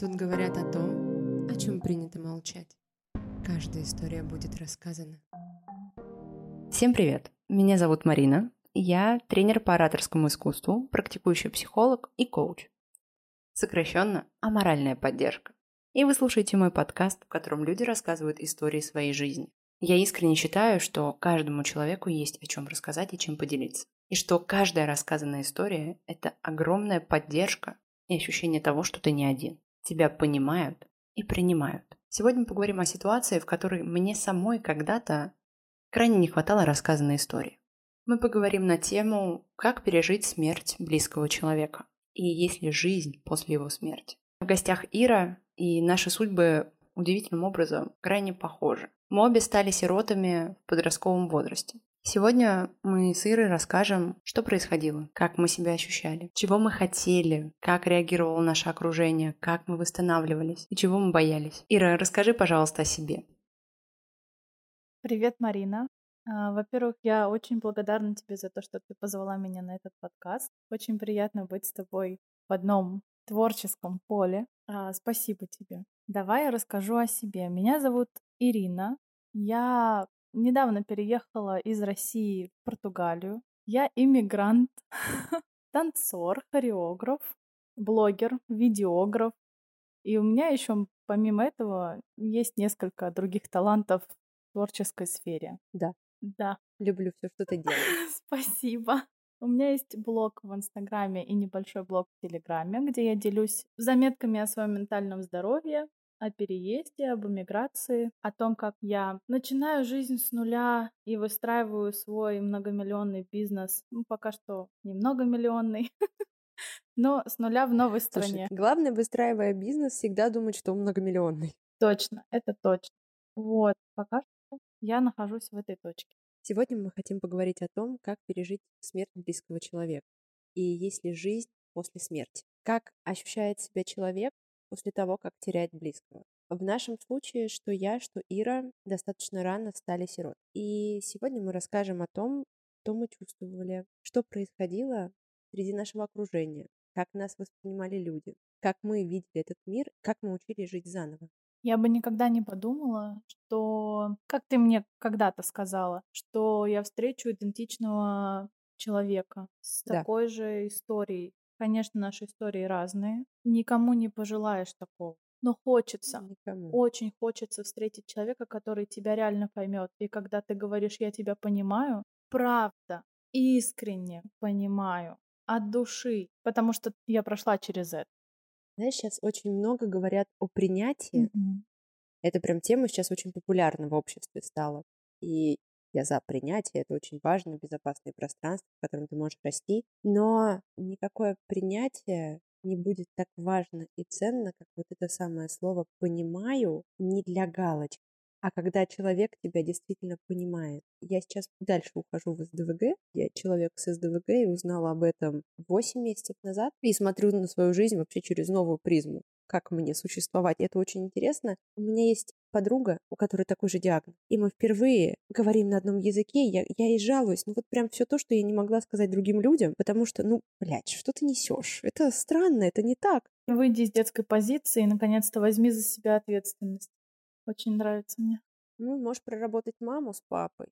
Тут говорят о том, о чем принято молчать. Каждая история будет рассказана. Всем привет! Меня зовут Марина. Я тренер по ораторскому искусству, практикующий психолог и коуч. Сокращенно «Аморальная поддержка». И вы слушаете мой подкаст, в котором люди рассказывают истории своей жизни. Я искренне считаю, что каждому человеку есть о чем рассказать и чем поделиться. И что каждая рассказанная история – это огромная поддержка и ощущение того, что ты не один. Тебя понимают и принимают. Сегодня поговорим о ситуации, в которой мне самой когда-то крайне не хватало рассказанной истории. Мы поговорим на тему, как пережить смерть близкого человека и есть ли жизнь после его смерти. В гостях Ира, и наши судьбы удивительным образом крайне похожи. Мы обе стали сиротами в подростковом возрасте. Сегодня мы с Ирой расскажем, что происходило, как мы себя ощущали, чего мы хотели, как реагировало наше окружение, как мы восстанавливались и чего мы боялись. Ира, расскажи, пожалуйста, о себе. Привет, Марина. А, во-первых, я очень благодарна тебе за то, что ты позвала меня на этот подкаст. Очень приятно быть с тобой в одном творческом поле. А, спасибо тебе. Давай я расскажу о себе. Меня зовут Ирина. Я Недавно переехала из России в Португалию. Я иммигрант, танцор, хореограф, блогер, видеограф. И у меня еще, помимо этого, есть несколько других талантов в творческой сфере. Да. Да. Люблю все, что ты делаешь. Спасибо. У меня есть блог в Инстаграме и небольшой блог в Телеграме, где я делюсь заметками о своем ментальном здоровье, о переезде, об эмиграции, о том, как я начинаю жизнь с нуля и выстраиваю свой многомиллионный бизнес. Ну, пока что не многомиллионный, но с нуля в новой стране. Слушай, главное, выстраивая бизнес, всегда думать, что он многомиллионный. Точно, это точно. Вот, пока что я нахожусь в этой точке. Сегодня мы хотим поговорить о том, как пережить смерть близкого человека и есть ли жизнь после смерти. Как ощущает себя человек, после того, как теряет близкого. В нашем случае, что я, что Ира достаточно рано стали сирот. И сегодня мы расскажем о том, что мы чувствовали, что происходило среди нашего окружения, как нас воспринимали люди, как мы видели этот мир, как мы учились жить заново. Я бы никогда не подумала, что, как ты мне когда-то сказала, что я встречу идентичного человека с Да. такой же историей. Конечно, наши истории разные. Никому не пожелаешь такого. Но хочется, Никому. очень хочется встретить человека, который тебя реально поймет. И когда ты говоришь «я тебя понимаю», правда, искренне понимаю, от души, потому что я прошла через это. Знаешь, сейчас очень много говорят о принятии. Мгм. Это прям тема сейчас очень популярна в обществе стала. И я за принятие, это очень важно, безопасное пространство, в котором ты можешь расти. Но никакое принятие не будет так важно и ценно, как вот это самое слово «понимаю» не для галочки, а когда человек тебя действительно понимает. Я сейчас дальше ухожу в СДВГ. Я человек с СДВГ и узнала об этом 8 месяцев назад. И смотрю на свою жизнь вообще через новую призму. Как мне существовать. Это очень интересно. У меня есть подруга, у которой такой же диагноз. И мы впервые говорим на одном языке. Я, я ей жалуюсь. Ну вот прям все то, что я не могла сказать другим людям. Потому что, ну, блядь, что ты несешь? Это странно, это не так. Выйди из детской позиции и, наконец-то, возьми за себя ответственность. Очень нравится мне. Ну, можешь проработать маму с папой.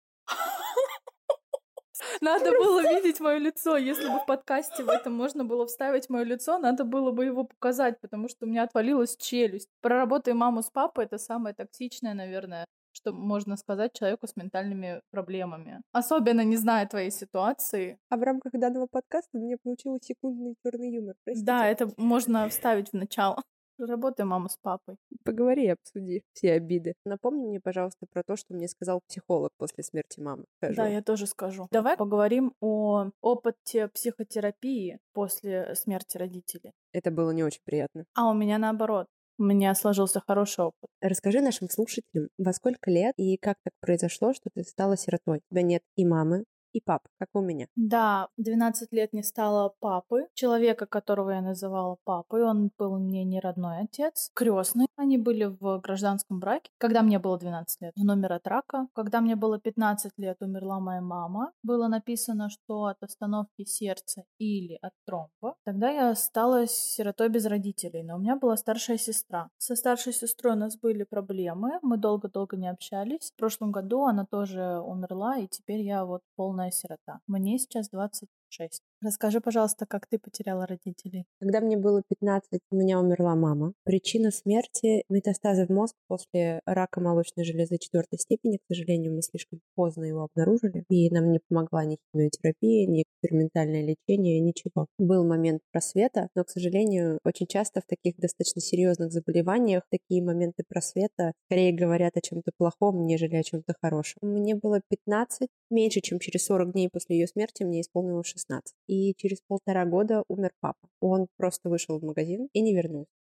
Надо было видеть мое лицо. Если бы в подкасте в этом можно было вставить мое лицо, надо было бы его показать, потому что у меня отвалилась челюсть. Проработай маму с папой это самое токсичное, наверное, что можно сказать человеку с ментальными проблемами. Особенно не зная твоей ситуации. А в рамках данного подкаста у меня получилось секундный черный юмор. Простите. Да, это можно вставить в начало. Работай маму с папой. Поговори и обсуди все обиды. Напомни мне, пожалуйста, про то, что мне сказал психолог после смерти мамы. Скажу. Да, я тоже скажу. Давай поговорим о опыте психотерапии после смерти родителей. Это было не очень приятно. А у меня наоборот. У меня сложился хороший опыт. Расскажи нашим слушателям, во сколько лет и как так произошло, что ты стала сиротой? У тебя нет и мамы, и папа, как у меня. Да, 12 лет не стало папы, человека, которого я называла папой. Он был мне не родной отец, крестный. Они были в гражданском браке. Когда мне было 12 лет, он умер от рака. Когда мне было 15 лет, умерла моя мама. Было написано, что от остановки сердца или от тромба. Тогда я осталась сиротой без родителей, но у меня была старшая сестра. Со старшей сестрой у нас были проблемы, мы долго-долго не общались. В прошлом году она тоже умерла, и теперь я вот полная сирота. Мне сейчас 26. Расскажи, пожалуйста, как ты потеряла родителей? Когда мне было 15, у меня умерла мама. Причина смерти – метастазы в мозг после рака молочной железы четвертой степени. К сожалению, мы слишком поздно его обнаружили, и нам не помогла ни химиотерапия, ни экспериментальное лечение, ничего. Был момент просвета, но, к сожалению, очень часто в таких достаточно серьезных заболеваниях такие моменты просвета скорее говорят о чем-то плохом, нежели о чем-то хорошем. Мне было 15, меньше, чем через 40 дней после ее смерти мне исполнилось 16 и через полтора года умер папа. Он просто вышел в магазин и не вернулся.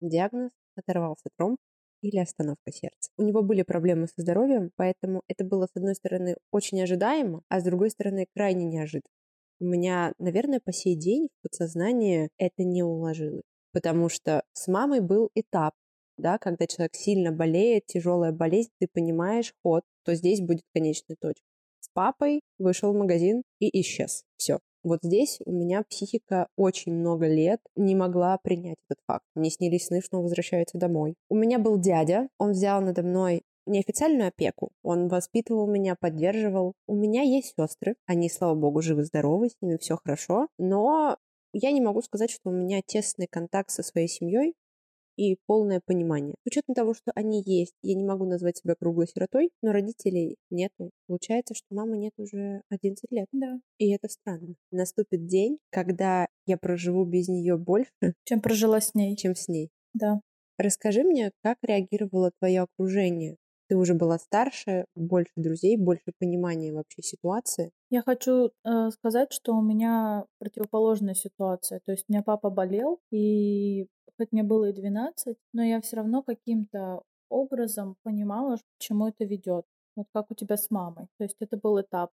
Диагноз – оторвался тромб или остановка сердца. У него были проблемы со здоровьем, поэтому это было, с одной стороны, очень ожидаемо, а с другой стороны, крайне неожиданно. У меня, наверное, по сей день в подсознании это не уложилось, потому что с мамой был этап, да, когда человек сильно болеет, тяжелая болезнь, ты понимаешь ход, то здесь будет конечная точка. С папой вышел в магазин и исчез. Все. Вот здесь у меня психика очень много лет не могла принять этот факт. Мне снились сны, что он возвращается домой. У меня был дядя, он взял надо мной неофициальную опеку. Он воспитывал меня, поддерживал. У меня есть сестры. Они, слава богу, живы-здоровы, с ними все хорошо. Но я не могу сказать, что у меня тесный контакт со своей семьей и полное понимание. С учетом того, что они есть, я не могу назвать себя круглой сиротой, но родителей нету. Получается, что мамы нет уже 11 лет. Да. И это странно. Наступит день, когда я проживу без нее больше, чем прожила с ней. Чем с ней. Да. Расскажи мне, как реагировало твое окружение ты уже была старше, больше друзей, больше понимания вообще ситуации. Я хочу э, сказать, что у меня противоположная ситуация. То есть у меня папа болел, и хоть мне было и 12, но я все равно каким-то образом понимала, к чему это ведет. Вот как у тебя с мамой. То есть это был этап.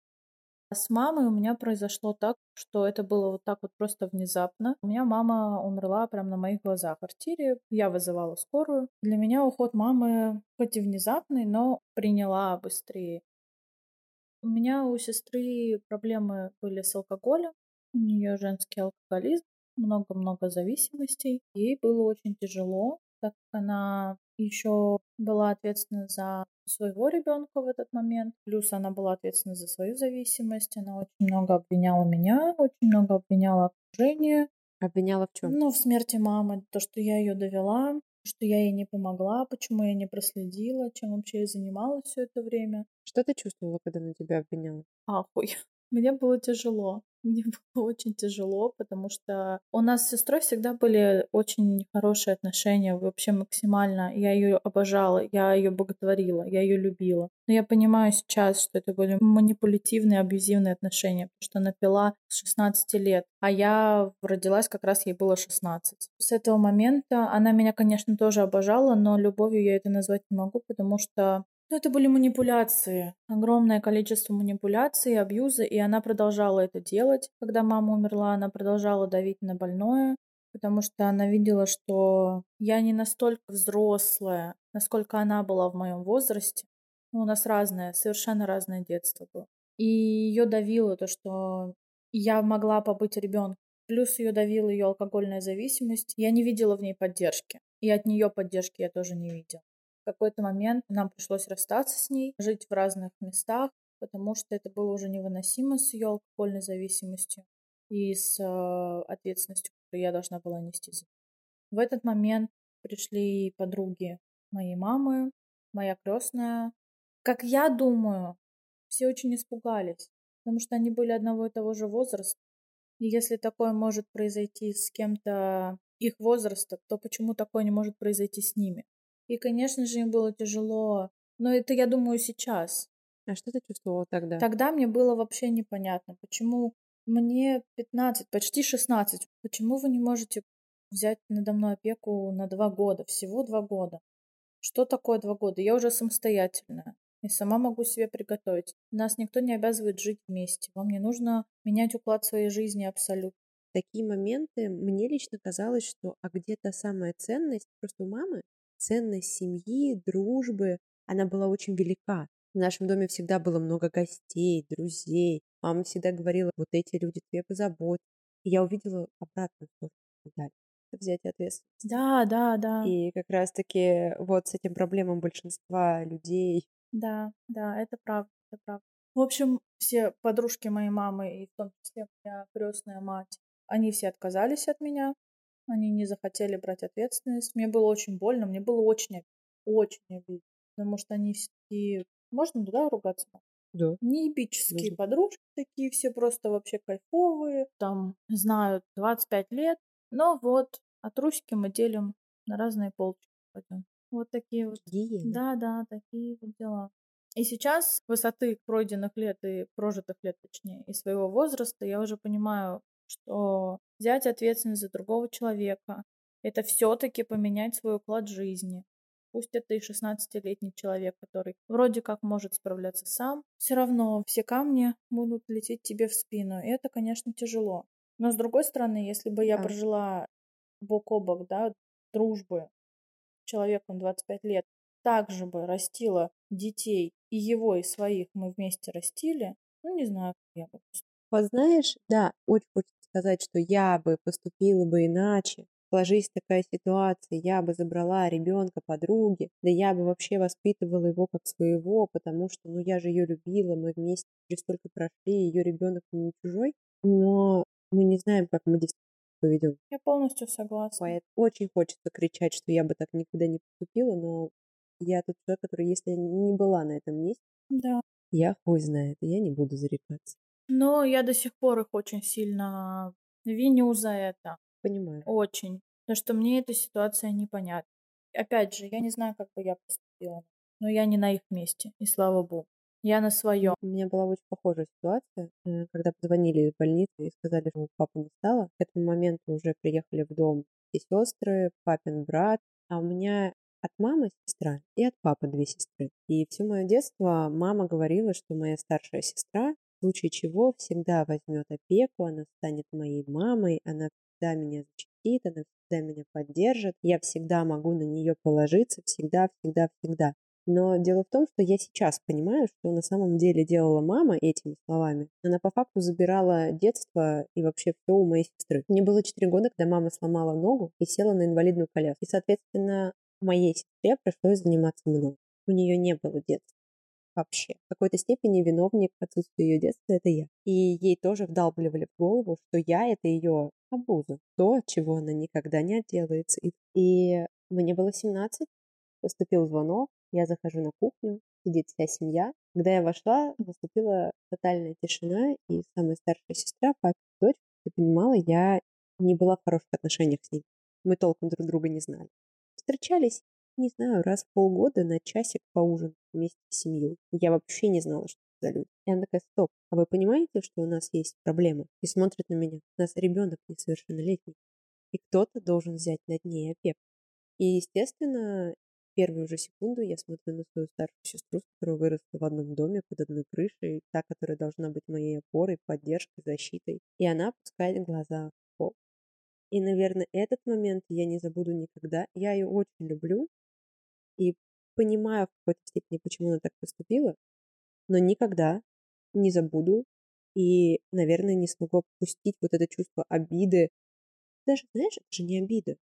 А с мамой у меня произошло так, что это было вот так вот просто внезапно. У меня мама умерла прямо на моих глазах в квартире. Я вызывала скорую. Для меня уход мамы хоть и внезапный, но приняла быстрее. У меня у сестры проблемы были с алкоголем. У нее женский алкоголизм, много-много зависимостей. Ей было очень тяжело, так как она еще была ответственна за своего ребенка в этот момент. Плюс она была ответственна за свою зависимость. Она очень много обвиняла меня, очень много обвиняла окружение. Обвиняла в чем? Ну, в смерти мамы. То, что я ее довела, что я ей не помогла, почему я не проследила, чем вообще я занималась все это время. Что ты чувствовала, когда на тебя обвиняла? Ахуй. Мне было тяжело. Мне было очень тяжело, потому что у нас с сестрой всегда были очень хорошие отношения, вообще максимально. Я ее обожала, я ее боготворила, я ее любила. Но я понимаю сейчас, что это были манипулятивные, абьюзивные отношения, потому что она пила с 16 лет, а я родилась как раз ей было 16. С этого момента она меня, конечно, тоже обожала, но любовью я это назвать не могу, потому что ну, это были манипуляции, огромное количество манипуляций, абьюза, и она продолжала это делать. Когда мама умерла, она продолжала давить на больное, потому что она видела, что я не настолько взрослая, насколько она была в моем возрасте. Ну, у нас разное, совершенно разное детство было. И ее давило то, что я могла побыть ребенком. Плюс ее давила ее алкогольная зависимость. Я не видела в ней поддержки. И от нее поддержки я тоже не видела какой-то момент нам пришлось расстаться с ней, жить в разных местах, потому что это было уже невыносимо с ее алкогольной зависимостью и с э, ответственностью, которую я должна была нести В этот момент пришли подруги моей мамы, моя крестная. Как я думаю, все очень испугались, потому что они были одного и того же возраста. И если такое может произойти с кем-то их возраста, то почему такое не может произойти с ними? И, конечно же, им было тяжело. Но это, я думаю, сейчас. А что ты чувствовала тогда? Тогда мне было вообще непонятно, почему мне 15, почти 16. Почему вы не можете взять надо мной опеку на два года? Всего два года. Что такое два года? Я уже самостоятельная. и сама могу себе приготовить. Нас никто не обязывает жить вместе. Вам не нужно менять уклад своей жизни абсолютно. Такие моменты мне лично казалось, что а где-то самая ценность, просто у мамы ценность семьи, дружбы, она была очень велика. В нашем доме всегда было много гостей, друзей. Мама всегда говорила, вот эти люди тебе позаботятся. И я увидела обратную сторону взять ответственность. Да, да, да. И как раз-таки вот с этим проблемам большинства людей. Да, да, это правда, это правда. В общем, все подружки моей мамы, и в том числе моя крестная мать, они все отказались от меня. Они не захотели брать ответственность. Мне было очень больно, мне было очень, очень обидно. Потому что они все Можно туда ругаться? Да. Неебические подружки такие все просто вообще кайфовые. Там знают 25 лет. Но вот, а трусики мы делим на разные. Пойдем. Вот такие вот. Гиены. Да, да, такие вот дела. И сейчас высоты пройденных лет и прожитых лет, точнее, и своего возраста, я уже понимаю, что взять ответственность за другого человека — это все-таки поменять свой уклад жизни. Пусть это и 16-летний человек, который вроде как может справляться сам, все равно все камни будут лететь тебе в спину. И это, конечно, тяжело. Но с другой стороны, если бы я Да. прожила бок о бок, да, дружбы с человеком 25 лет, также бы растила детей, и его, и своих мы вместе растили, ну, не знаю, как я бы. Вот знаешь, да, очень хочется сказать, что я бы поступила бы иначе. Сложись такая ситуация, я бы забрала ребенка подруги, да я бы вообще воспитывала его как своего, потому что, ну, я же ее любила, мы вместе через столько прошли, ее ребенок не чужой, но мы не знаем, как мы действительно поведем. Я полностью согласна. Поэтому очень хочется кричать, что я бы так никогда не поступила, но я тот человек, который, если не была на этом месте, Да. я хуй знает, я не буду зарекаться. Но я до сих пор их очень сильно виню за это. Понимаю. Очень. Потому что мне эта ситуация непонятна. Опять же, я не знаю, как бы я поступила. Но я не на их месте. И слава богу. Я на своем. У меня была очень похожая ситуация, э, когда позвонили из больницы и сказали, что папы не стало. К этому моменту уже приехали в дом все сестры, папин брат, а у меня от мамы сестра и от папы две сестры. И все мое детство мама говорила, что моя старшая сестра случае чего всегда возьмет опеку, она станет моей мамой, она всегда меня защитит, она всегда меня поддержит, я всегда могу на нее положиться, всегда, всегда, всегда. Но дело в том, что я сейчас понимаю, что на самом деле делала мама этими словами. Она по факту забирала детство и вообще все у моей сестры. Мне было 4 года, когда мама сломала ногу и села на инвалидную коляску. И, соответственно, моей сестре пришлось заниматься мной. У нее не было детства вообще. В какой-то степени виновник отсутствия ее детства – это я. И ей тоже вдалбливали в голову, что я – это ее обуза. То, чего она никогда не отделается. И, мне было 17, поступил звонок, я захожу на кухню, сидит вся семья. Когда я вошла, наступила тотальная тишина, и самая старшая сестра, папа, дочь, ты понимала, я не была в хороших отношениях с ней. Мы толком друг друга не знали. Встречались, не знаю, раз в полгода на часик поужинать вместе с семьей. Я вообще не знала, что это за люди. И она такая, стоп, а вы понимаете, что у нас есть проблемы? И смотрит на меня. У нас ребенок несовершеннолетний. И кто-то должен взять над ней опеку. И, естественно, первую же секунду я смотрю на свою старшую сестру, с которой выросла в одном доме под одной крышей, та, которая должна быть моей опорой, поддержкой, защитой. И она опускает глаза в пол. И, наверное, этот момент я не забуду никогда. Я ее очень люблю и понимаю в какой-то степени, почему она так поступила, но никогда не забуду и, наверное, не смогу опустить вот это чувство обиды. Даже, знаешь, это же не обида.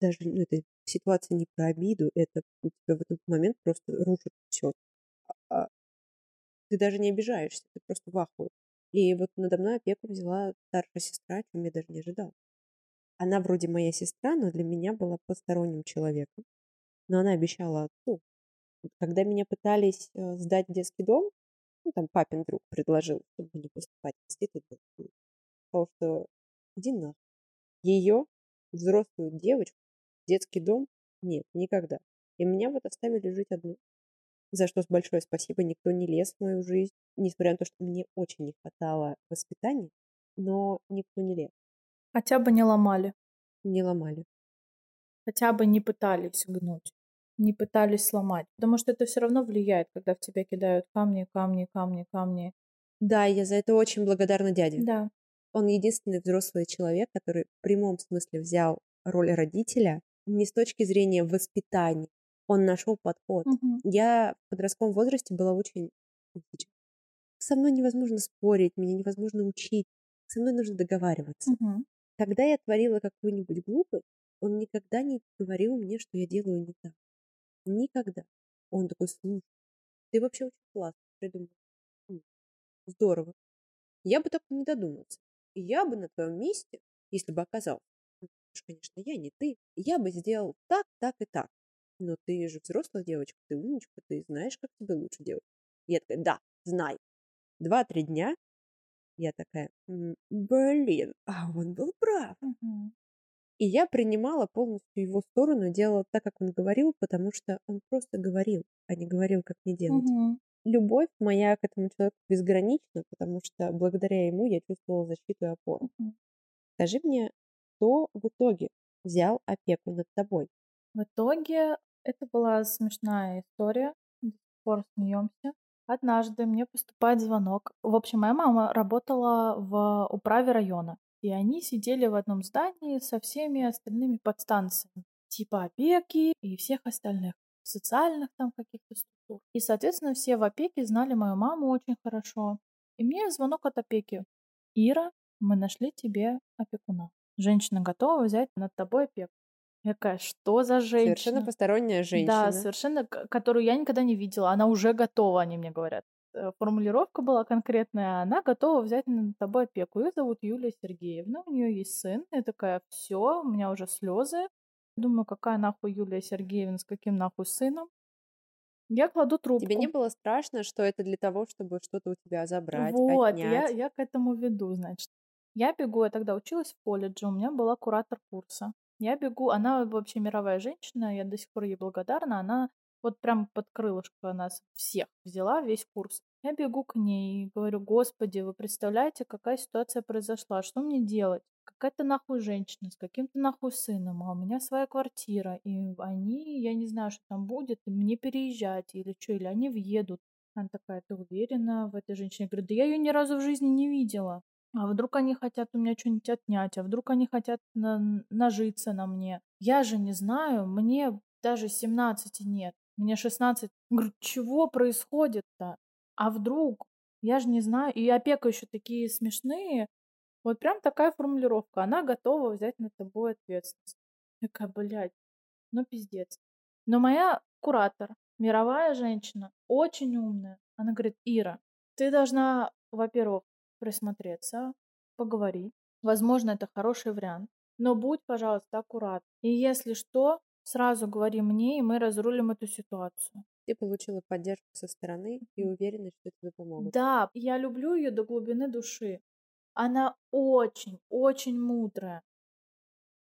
Даже ну, это ситуация не про обиду, это у тебя в этот момент просто рушит все. А, ты даже не обижаешься, ты просто в ахуе. И вот надо мной опеку взяла старшая сестра, чем я даже не ожидала. Она вроде моя сестра, но для меня была посторонним человеком. Но она обещала отцу. Когда меня пытались э, сдать в детский дом, ну, там папин друг предложил, чтобы не поступать в институт. Сказал, что иди нахуй. Ее, взрослую девочку, в детский дом нет, никогда. И меня вот оставили жить одну. За что большое спасибо, никто не лез в мою жизнь. Несмотря на то, что мне очень не хватало воспитания, но никто не лез. Хотя бы не ломали. Не ломали. Хотя бы не пытались гнуть. не пытались сломать. Потому что это все равно влияет, когда в тебя кидают камни, камни, камни, камни. Да, я за это очень благодарна дяде. Да. Он единственный взрослый человек, который в прямом смысле взял роль родителя не с точки зрения воспитания. Он нашел подход. Мгм. Я в подростковом возрасте была очень со мной невозможно спорить, меня невозможно учить, со мной нужно договариваться. Мгм. Когда я творила какую-нибудь глупость, он никогда не говорил мне, что я делаю не так. Никогда. Он такой, слушай, ты вообще очень классно придумал. Здорово. Я бы так не додумался. Я бы на твоем месте, если бы оказался, ну, конечно, я не ты, я бы сделал так, так и так. Но ты же взрослая девочка, ты умничка, ты знаешь, как тебе лучше делать. Я такая, да, знаю. Два-три дня я такая, «М, блин, а он был прав. Мгм. И я принимала полностью его сторону, делала так, как он говорил, потому что он просто говорил, а не говорил, как мне делать. Мгм. Любовь моя к этому человеку безгранична, потому что благодаря ему я чувствовала защиту и опору. Мгм. Скажи мне, кто в итоге взял опеку над тобой? В итоге это была смешная история. До сих пор смеемся. Однажды мне поступает звонок. В общем, моя мама работала в управе района. И они сидели в одном здании со всеми остальными подстанциями. Типа опеки и всех остальных социальных там каких-то структур. И, соответственно, все в опеке знали мою маму очень хорошо. И мне звонок от опеки. Ира, мы нашли тебе опекуна. Женщина готова взять над тобой опеку. Я такая, что за женщина? Совершенно посторонняя женщина. Да, совершенно, которую я никогда не видела. Она уже готова, они мне говорят. Э, Формулировка была конкретная. Она готова взять над тобой опеку. Ее зовут Юлия Сергеевна. У нее есть сын. Я такая, все, у меня уже слезы. Думаю, какая нахуй Юлия Сергеевна с каким нахуй сыном. Я кладу трубку. Тебе не было страшно, что это для того, чтобы что-то у тебя забрать, Вот, я, отнять? я к этому веду, значит. Я бегу, я тогда училась в колледже, у меня была куратор курса. Я бегу, она вообще мировая женщина, я до сих пор ей благодарна. Она вот прям под крылышко нас всех взяла, весь курс. Я бегу к ней и говорю, господи, вы представляете, какая ситуация произошла, что мне делать? Какая-то нахуй женщина с каким-то нахуй сыном, а у меня своя квартира, и они, я не знаю, что там будет, и мне переезжать, или что, или они въедут. Она такая, ты уверена в этой женщине? Я говорю, да я ее ни разу в жизни не видела. А вдруг они хотят у меня что-нибудь отнять? А вдруг они хотят на- нажиться на мне? Я же не знаю, мне даже 17 нет. Мне 16. Говорю, чего происходит-то? А вдруг? Я же не знаю. И опека еще такие смешные. Вот прям такая формулировка. Она готова взять на тобой ответственность. Такая, блядь, ну пиздец. Но моя куратор, мировая женщина, очень умная. Она говорит, Ира, ты должна, во-первых, присмотреться, поговорить. Возможно, это хороший вариант. Но будь, пожалуйста, аккуратна. И если что, сразу говори мне, и мы разрулим эту ситуацию. Ты получила поддержку со стороны и уверенность, что тебе помогут. Да, я люблю ее до глубины души. Она очень, очень мудрая.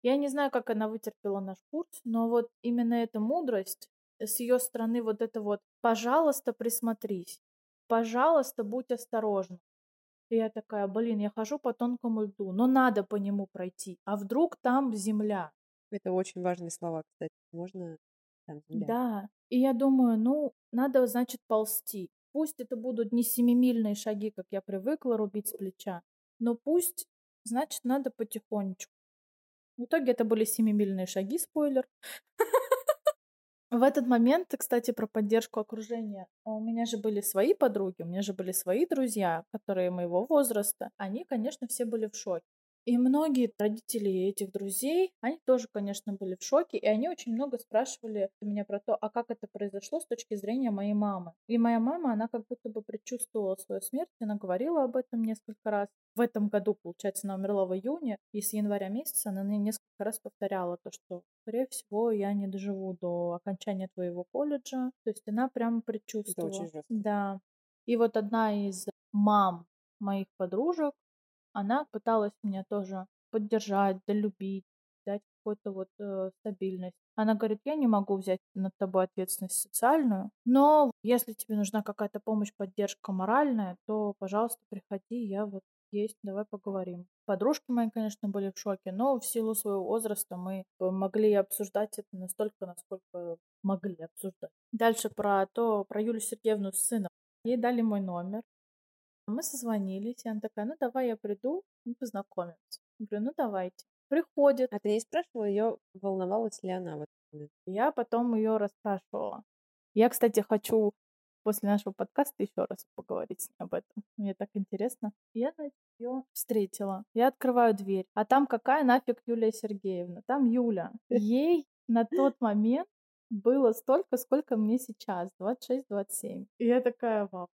Я не знаю, как она вытерпела наш курс, но вот именно эта мудрость с ее стороны, вот это вот, пожалуйста, присмотрись, пожалуйста, будь осторожна. И я такая, блин, я хожу по тонкому льду, но надо по нему пройти. А вдруг там земля? Это очень важные слова, кстати. Можно там земля. Да. И я думаю, ну, надо, значит, ползти. Пусть это будут не семимильные шаги, как я привыкла рубить с плеча, но пусть, значит, надо потихонечку. В итоге это были семимильные шаги, спойлер. В этот момент, кстати, про поддержку окружения. А У меня же были свои подруги, у меня же были свои друзья, которые моего возраста. Они, конечно, все были в шоке. И многие родители этих друзей, они тоже, конечно, были в шоке, и они очень много спрашивали меня про то, а как это произошло с точки зрения моей мамы. И моя мама, она как будто бы предчувствовала свою смерть, она говорила об этом несколько раз. В этом году, получается, она умерла в июне, и с января месяца она мне несколько раз повторяла то, что, скорее всего, я не доживу до окончания твоего колледжа. То есть она прямо предчувствовала. очень жестко. Да. И вот одна из мам моих подружек, она пыталась меня тоже поддержать, долюбить, дать какую-то вот э, стабильность. Она говорит, я не могу взять над тобой ответственность социальную, но если тебе нужна какая-то помощь, поддержка моральная, то, пожалуйста, приходи, я вот Есть, давай поговорим. Подружки мои, конечно, были в шоке, но в силу своего возраста мы могли обсуждать это настолько, насколько могли обсуждать. Дальше про то, про Юлию Сергеевну с сыном. Ей дали мой номер. Мы созвонились, и она такая, ну давай я приду, мы познакомимся. Я говорю, ну давайте. Приходит. А ты не спрашивала ее, волновалась ли она в этот момент? Я потом ее расспрашивала. Я, кстати, хочу после нашего подкаста еще раз поговорить с ней об этом. Мне так интересно. Я ее встретила. Я открываю дверь. А там какая нафиг Юлия Сергеевна? Там Юля. Ей на тот момент было столько, сколько мне сейчас, 26-27. И я такая, вау.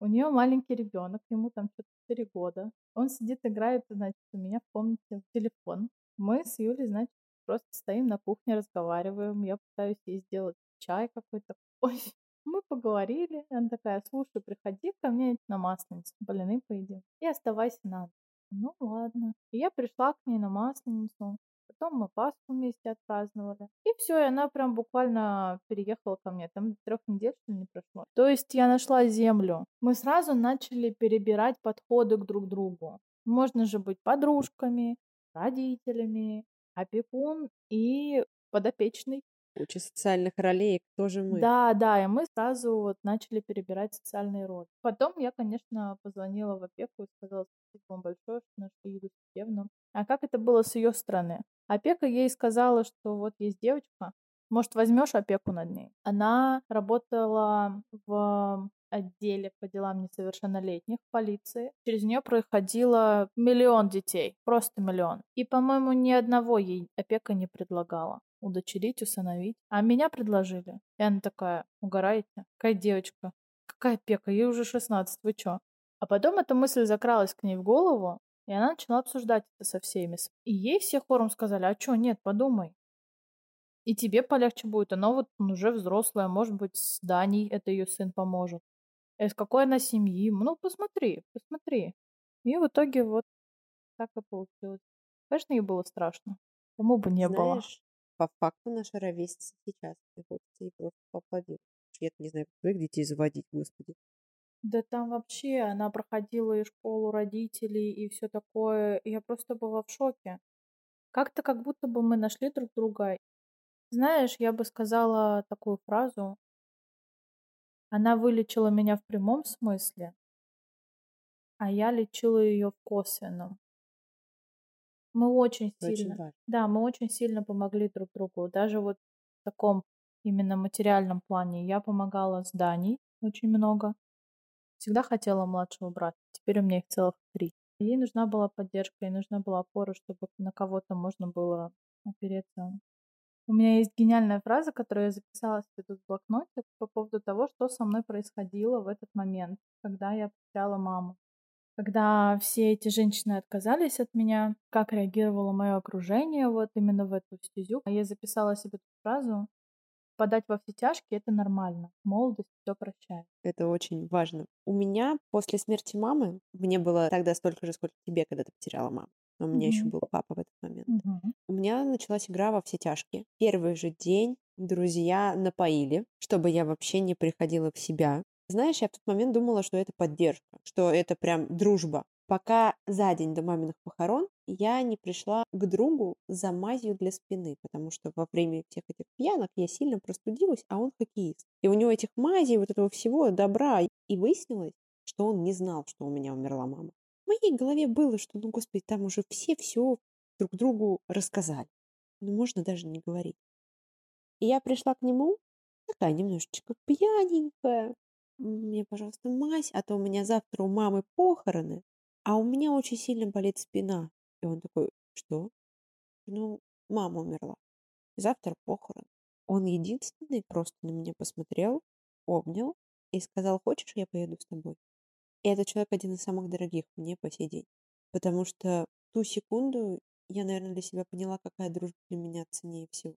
У нее маленький ребенок, ему там что-то 4 года. Он сидит, играет, значит, у меня в комнате в телефон. Мы с Юлей, значит, просто стоим на кухне, разговариваем. Я пытаюсь ей сделать чай какой-то. Ой, мы поговорили. Она такая, слушай, приходи ко мне на масленицу, блины поедим. И оставайся на Ну ладно. И я пришла к ней на масленицу. Потом мы Пасху вместе отпраздновали. И все, и она прям буквально переехала ко мне. Там трех недель, что ли, не прошло. То есть я нашла землю. Мы сразу начали перебирать подходы к друг другу. Можно же быть подружками, родителями, опекун и подопечный. Куча социальных ролей, кто же мы? Да, да, и мы сразу вот начали перебирать социальные роли. Потом я, конечно, позвонила в опеку и сказала спасибо вам большое, что нашли Юлию Сергеевну. А как это было с ее стороны? Опека ей сказала, что вот есть девочка, может, возьмешь опеку над ней? Она работала в отделе по делам несовершеннолетних полиции. Через нее проходило миллион детей, просто миллион. И, по-моему, ни одного ей опека не предлагала удочерить, усыновить. А меня предложили. И она такая, угораете? Какая девочка? Какая опека? Ей уже 16, вы чё? А потом эта мысль закралась к ней в голову, и она начала обсуждать это со всеми. И ей все хором сказали, а чё, нет, подумай. И тебе полегче будет. Она вот уже взрослая, может быть, с Даней это ее сын поможет. Из какой она семьи? Ну, посмотри, посмотри. И в итоге вот так и получилось. Конечно, ей было страшно. Кому бы не было. По факту наша ровесница сейчас. Мне хочется ей просто поаплодировать. Я не знаю, как своих детей заводить, господи. Да там вообще она проходила и школу родителей, и все такое. Я просто была в шоке. Как-то как будто бы мы нашли друг друга. Знаешь, я бы сказала такую фразу. Она вылечила меня в прямом смысле, а я лечила ее в косвенном. Мы очень Это очень сильно, важно. да, мы очень сильно помогли друг другу. Даже вот в таком именно материальном плане. Я помогала с Даней очень много. Всегда хотела младшего брата. Теперь у меня их целых три. Ей нужна была поддержка, ей нужна была опора, чтобы на кого-то можно было опереться. У меня есть гениальная фраза, которую я записала себе тут в блокноте по поводу того, что со мной происходило в этот момент, когда я потеряла маму. Когда все эти женщины отказались от меня, как реагировало мое окружение вот именно в эту стезю. Я записала себе эту фразу подать во все тяжкие это нормально. Молодость все прощает. Это очень важно. У меня после смерти мамы, мне было тогда столько же, сколько тебе, когда ты потеряла маму. Но у меня еще Мгм. был папа в этот момент. Мгм. У меня началась игра во все тяжкие. Первый же день друзья напоили, чтобы я вообще не приходила в себя. Знаешь, я в тот момент думала, что это поддержка, что это прям дружба. Пока за день до маминых похорон я не пришла к другу за мазью для спины, потому что во время всех этих пьянок я сильно простудилась, а он хоккеист. И у него этих мазей, вот этого всего, добра. И выяснилось, что он не знал, что у меня умерла мама. В моей голове было, что, ну, господи, там уже все все друг другу рассказали. Ну, можно даже не говорить. И я пришла к нему, такая немножечко пьяненькая. Мне, пожалуйста, мазь, а то у меня завтра у мамы похороны, а у меня очень сильно болит спина. И он такой, что? Ну, мама умерла. Завтра похорон. Он единственный просто на меня посмотрел, обнял и сказал, хочешь, я поеду с тобой? И этот человек один из самых дорогих мне по сей день. Потому что ту секунду я, наверное, для себя поняла, какая дружба для меня ценнее всего.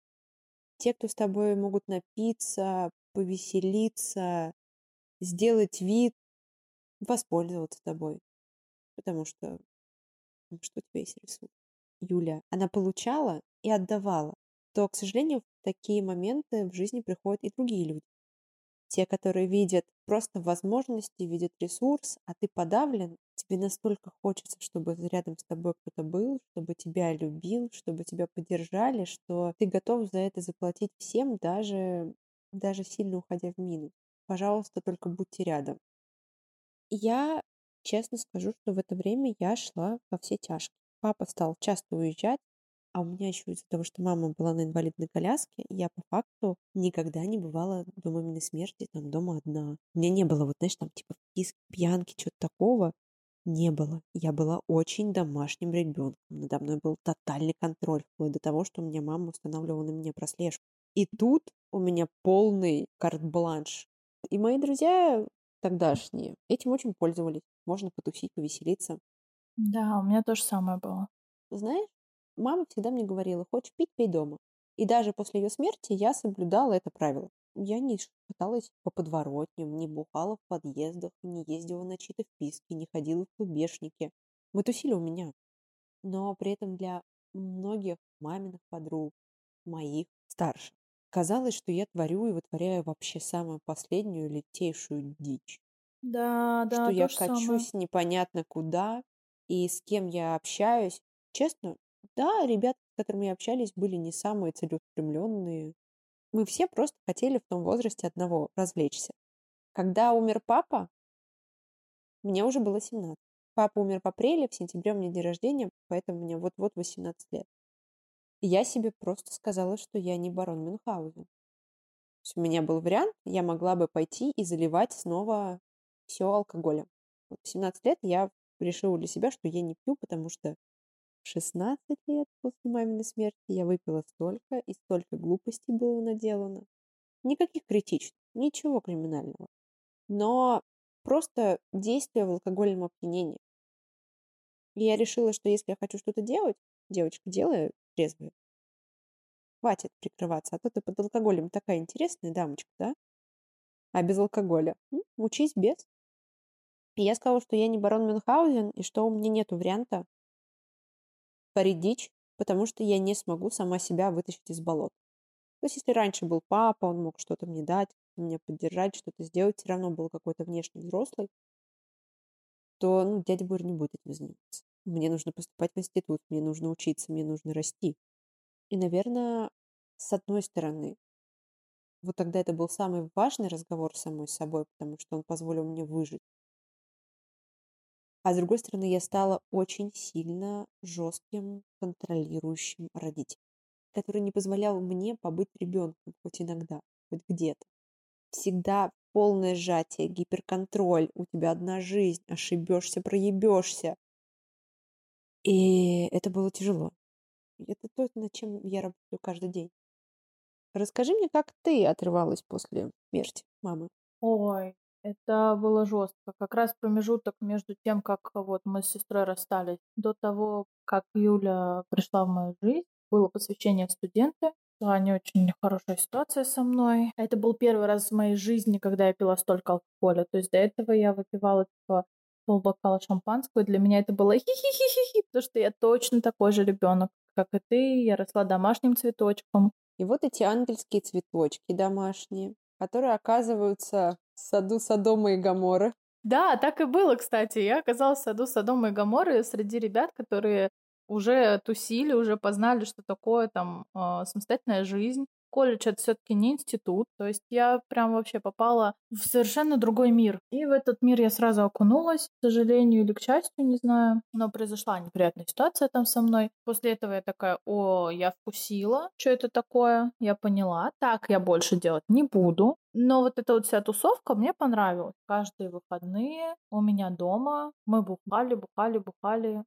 Те, кто с тобой могут напиться, повеселиться, сделать вид, воспользоваться тобой. Потому что что тебя есть рисунок? Юля, она получала и отдавала. То, к сожалению, в такие моменты в жизни приходят и другие люди. те, которые видят просто возможности, видят ресурс, а ты подавлен, тебе настолько хочется, чтобы рядом с тобой кто-то был, чтобы тебя любил, чтобы тебя поддержали, что ты готов за это заплатить всем, даже, даже сильно уходя в минус. Пожалуйста, только будьте рядом. Я честно скажу, что в это время я шла во все тяжкие. Папа стал часто уезжать, а у меня еще из-за того, что мама была на инвалидной коляске, я по факту никогда не бывала до момента смерти там дома одна. У меня не было вот, знаешь, там типа вписки, пьянки, чего-то такого. Не было. Я была очень домашним ребенком. Надо мной был тотальный контроль, вплоть до того, что у меня мама устанавливала на меня прослежку. И тут у меня полный карт-бланш. И мои друзья тогдашние этим очень пользовались. Можно потусить, повеселиться. Да, у меня то же самое было. Знаешь, Мама всегда мне говорила, хочешь пить, пей дома. И даже после ее смерти я соблюдала это правило. Я не каталась по подворотням, не бухала в подъездах, не ездила на чьи-то вписки, не ходила в клубешники. Мы тусили у меня. Но при этом для многих маминых подруг, моих, старших, казалось, что я творю и вытворяю вообще самую последнюю лютейшую дичь. Да, да, что я самое. качусь непонятно куда, и с кем я общаюсь. Честно, да, ребята, с которыми общались, были не самые целеустремленные. Мы все просто хотели в том возрасте одного развлечься. Когда умер папа, мне уже было 17. Папа умер в апреле, в сентябре у меня день рождения, поэтому мне вот-вот 18 лет. Я себе просто сказала, что я не барон Мюнхгаузен. У меня был вариант, я могла бы пойти и заливать снова все алкоголем. Вот в 17 лет я решила для себя, что я не пью, потому что 16 лет после маминой смерти я выпила столько, и столько глупостей было наделано. Никаких критичных, ничего криминального. Но просто действие в алкогольном опьянении. И я решила, что если я хочу что-то делать, девочка, делай трезвая. Хватит прикрываться, а то ты под алкоголем такая интересная дамочка, да? А без алкоголя? М? Учись без. И я сказала, что я не барон Мюнхгаузен, и что у меня нет варианта творить дичь, потому что я не смогу сама себя вытащить из болот. То есть, если раньше был папа, он мог что-то мне дать, меня поддержать, что-то сделать, все равно был какой-то внешний взрослый, то ну, дядя Боря не будет этим заниматься. Мне нужно поступать в институт, мне нужно учиться, мне нужно расти. И, наверное, с одной стороны, вот тогда это был самый важный разговор с самой собой, потому что он позволил мне выжить. А с другой стороны, я стала очень сильно жестким, контролирующим родителем, который не позволял мне побыть ребенком хоть иногда, хоть где-то. Всегда полное сжатие, гиперконтроль, у тебя одна жизнь, ошибешься, проебешься. И это было тяжело. Это то, над чем я работаю каждый день. Расскажи мне, как ты отрывалась после смерти мамы? Ой, это было жестко. Как раз промежуток между тем, как вот мы с сестрой расстались, до того, как Юля пришла в мою жизнь, было посвящение студенты. Была не очень хорошая ситуация со мной. Это был первый раз в моей жизни, когда я пила столько алкоголя. То есть до этого я выпивала типа полбокала шампанского, и для меня это было хи-хи-хи-хи, потому что я точно такой же ребенок, как и ты. Я росла домашним цветочком. И вот эти ангельские цветочки домашние, которые оказываются в саду Содома и Гаморы. Да, так и было, кстати. Я оказалась в саду Содома и Гаморы среди ребят, которые уже тусили, уже познали, что такое там э, самостоятельная жизнь. Колледж это все-таки не институт, то есть я прям вообще попала в совершенно другой мир. И в этот мир я сразу окунулась, к сожалению или к счастью, не знаю. Но произошла неприятная ситуация там со мной. После этого я такая, о, я вкусила, что это такое, я поняла, так я больше делать не буду. Но вот эта вот вся тусовка мне понравилась. Каждые выходные у меня дома мы бухали, бухали, бухали.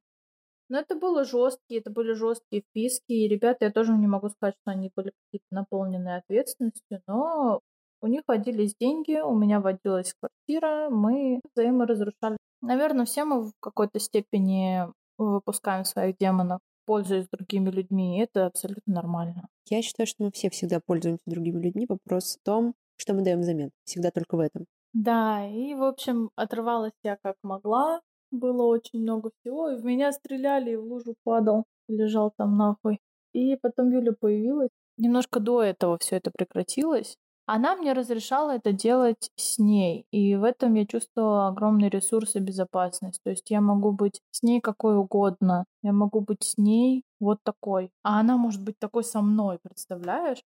Но это было жесткие, это были жесткие вписки. И ребята, я тоже не могу сказать, что они были какие-то наполненные ответственностью, но у них водились деньги, у меня водилась квартира, мы взаиморазрушали. Наверное, все мы в какой-то степени выпускаем своих демонов, пользуясь другими людьми, и это абсолютно нормально. Я считаю, что мы все всегда пользуемся другими людьми. Вопрос в том, что мы даем взамен. Всегда только в этом. Да, и, в общем, отрывалась я как могла. Было очень много всего. И в меня стреляли, и в лужу падал. Лежал там нахуй. И потом Юля появилась. Немножко до этого все это прекратилось. она мне разрешала это делать с ней. И в этом я чувствовала огромный ресурс и безопасность. То есть я могу быть с ней какой угодно. Я могу быть с ней вот такой. А она может быть такой со мной, представляешь?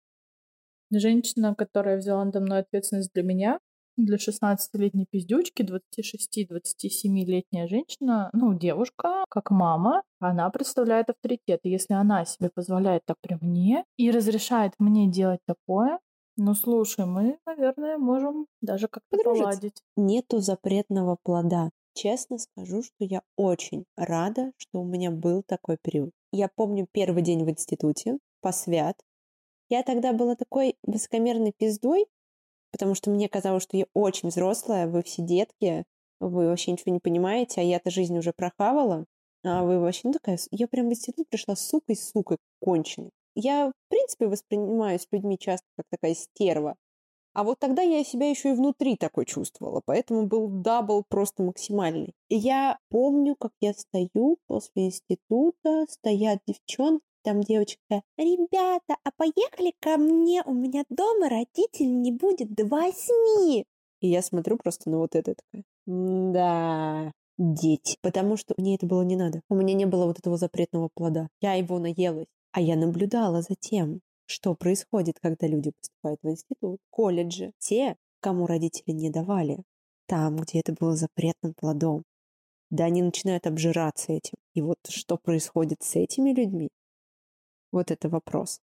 Женщина, которая взяла надо мной ответственность для меня, для 16-летней пиздючки, 26-27-летняя женщина, ну, девушка, как мама, она представляет авторитет. И если она себе позволяет так при мне и разрешает мне делать такое, ну, слушай, мы, наверное, можем даже как-то поладить. Нету запретного плода. Честно скажу, что я очень рада, что у меня был такой период. Я помню первый день в институте, посвят. Я тогда была такой высокомерной пиздой, потому что мне казалось, что я очень взрослая, вы все детки, вы вообще ничего не понимаете, а я-то жизнь уже прохавала, а вы вообще, ну такая, я прям в институт пришла сукой, сукой конченой. Я, в принципе, воспринимаюсь людьми часто как такая стерва. А вот тогда я себя еще и внутри такой чувствовала, поэтому был double просто максимальный. И я помню, как я стою после института, стоят девчонки, там девочка, ребята, а поехали ко мне, у меня дома родитель не будет до восьми. И я смотрю просто на вот это такая, да, дети. Потому что мне это было не надо. У меня не было вот этого запретного плода. Я его наелась. А я наблюдала за тем, что происходит, когда люди поступают в институт, колледжи. Те, кому родители не давали, там, где это было запретным плодом. Да они начинают обжираться этим. И вот что происходит с этими людьми, вот это вопрос.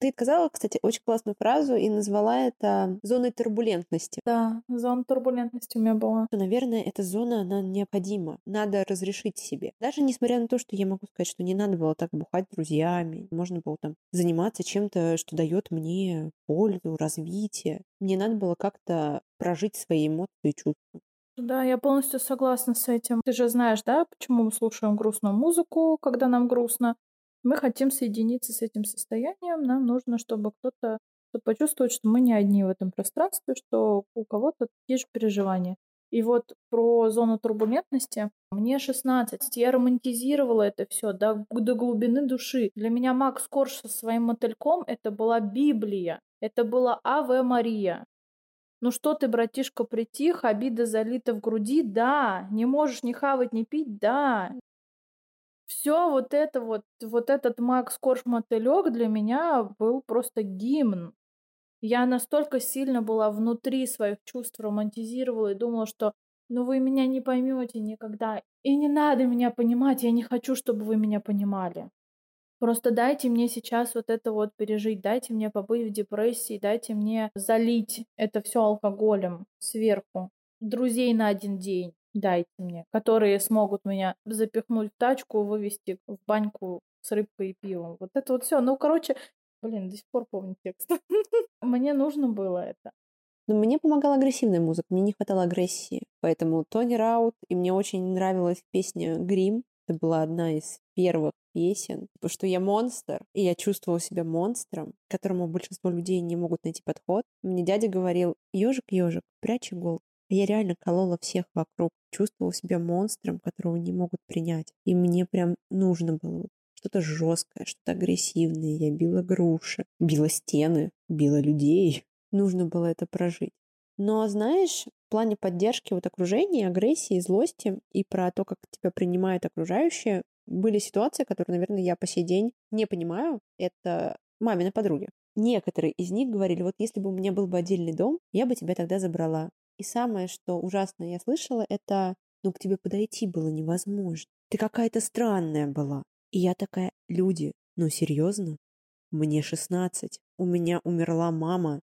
Ты сказала, кстати, очень классную фразу и назвала это зоной турбулентности. Да, зона турбулентности у меня была. Наверное, эта зона, она необходима. Надо разрешить себе. Даже несмотря на то, что я могу сказать, что не надо было так бухать с друзьями. Можно было там заниматься чем-то, что дает мне пользу, развитие. Мне надо было как-то прожить свои эмоции и чувства. Да, я полностью согласна с этим. Ты же знаешь, да, почему мы слушаем грустную музыку, когда нам грустно? Мы хотим соединиться с этим состоянием, нам нужно, чтобы кто-то почувствовать, что мы не одни в этом пространстве, что у кого-то такие же переживания. И вот про зону турбулентности. Мне 16. Я романтизировала это все до, до глубины души. Для меня Макс Корж со своим мотыльком это была Библия. Это была Аве Мария. Ну что ты, братишка, притих, обида залита в груди? Да. Не можешь ни хавать, ни пить? Да. Все вот это вот, вот этот Макс Корж мотылек для меня был просто гимн. Я настолько сильно была внутри своих чувств, романтизировала и думала, что ну вы меня не поймете никогда. И не надо меня понимать, я не хочу, чтобы вы меня понимали. Просто дайте мне сейчас вот это вот пережить, дайте мне побыть в депрессии, дайте мне залить это все алкоголем сверху. Друзей на один день дайте мне, которые смогут меня запихнуть в тачку, вывести в баньку с рыбкой и пивом. Вот это вот все. Ну, короче, блин, до сих пор помню текст. Мне нужно было это. Но мне помогала агрессивная музыка, мне не хватало агрессии. Поэтому Тони Раут, и мне очень нравилась песня «Грим». Это была одна из первых песен, потому что я монстр, и я чувствовала себя монстром, к которому большинство людей не могут найти подход. Мне дядя говорил, ежик, ежик, прячь иголку. Я реально колола всех вокруг, чувствовала себя монстром, которого не могут принять. И мне прям нужно было что-то жесткое, что-то агрессивное. Я била груши, била стены, била людей. Нужно было это прожить. Но, знаешь, в плане поддержки вот окружения, агрессии, злости и про то, как тебя принимают окружающие, были ситуации, которые, наверное, я по сей день не понимаю. Это мамины подруги. Некоторые из них говорили, вот если бы у меня был бы отдельный дом, я бы тебя тогда забрала. И самое, что ужасное я слышала, это, ну, к тебе подойти было невозможно. Ты какая-то странная была. И я такая, люди, ну, серьезно? Мне 16, у меня умерла мама,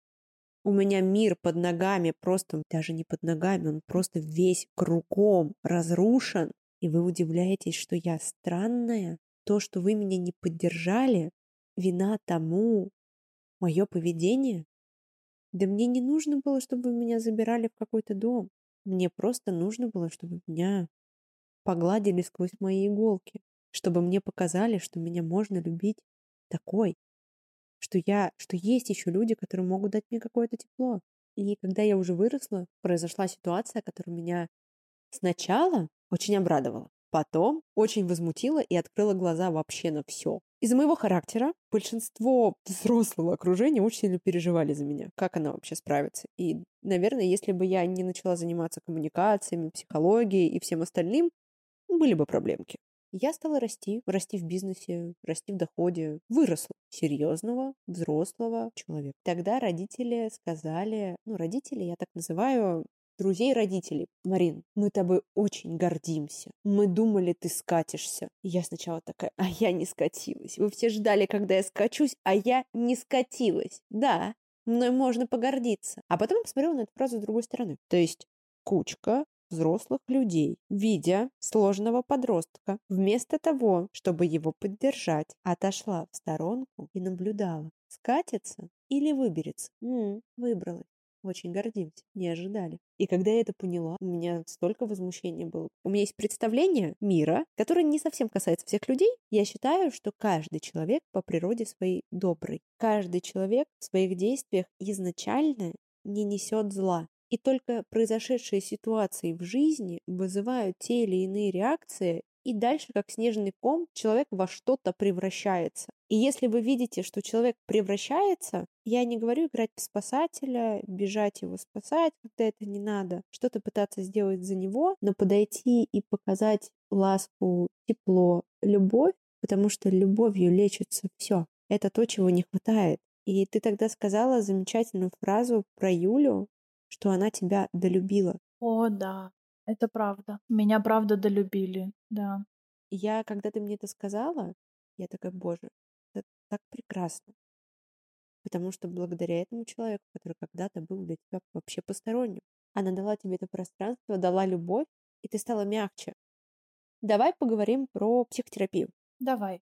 у меня мир под ногами, просто даже не под ногами, он просто весь кругом разрушен. И вы удивляетесь, что я странная? То, что вы меня не поддержали, вина тому мое поведение? Да мне не нужно было, чтобы меня забирали в какой-то дом. Мне просто нужно было, чтобы меня погладили сквозь мои иголки, чтобы мне показали, что меня можно любить такой, что я, что есть еще люди, которые могут дать мне какое-то тепло. И когда я уже выросла, произошла ситуация, которая меня сначала очень обрадовала, потом очень возмутила и открыла глаза вообще на все. Из-за моего характера большинство взрослого окружения очень сильно переживали за меня, как она вообще справится. И, наверное, если бы я не начала заниматься коммуникациями, психологией и всем остальным, были бы проблемки. Я стала расти, расти в бизнесе, расти в доходе. Выросла серьезного, взрослого человека. Тогда родители сказали, ну, родители я так называю, друзей родителей. Марин, мы тобой очень гордимся. Мы думали, ты скатишься. Я сначала такая, а я не скатилась. Вы все ждали, когда я скачусь, а я не скатилась. Да, мной можно погордиться. А потом я посмотрела на эту фразу с другой стороны. То есть кучка взрослых людей, видя сложного подростка, вместо того, чтобы его поддержать, отошла в сторонку и наблюдала, скатится или выберется. М-м, выбралась. Очень гордимся, не ожидали. И когда я это поняла, у меня столько возмущения было. У меня есть представление мира, которое не совсем касается всех людей. Я считаю, что каждый человек по природе своей добрый. Каждый человек в своих действиях изначально не несет зла. И только произошедшие ситуации в жизни вызывают те или иные реакции, и дальше, как снежный ком, человек во что-то превращается. И если вы видите, что человек превращается, я не говорю играть в спасателя, бежать его спасать, когда это не надо, что-то пытаться сделать за него, но подойти и показать ласку, тепло, любовь, потому что любовью лечится все. Это то, чего не хватает. И ты тогда сказала замечательную фразу про Юлю, что она тебя долюбила. О, да, это правда. Меня правда долюбили, да. Я, когда ты мне это сказала, я такая, боже, это так прекрасно. Потому что благодаря этому человеку, который когда-то был для тебя вообще посторонним, она дала тебе это пространство, дала любовь, и ты стала мягче. Давай поговорим про психотерапию. Давай.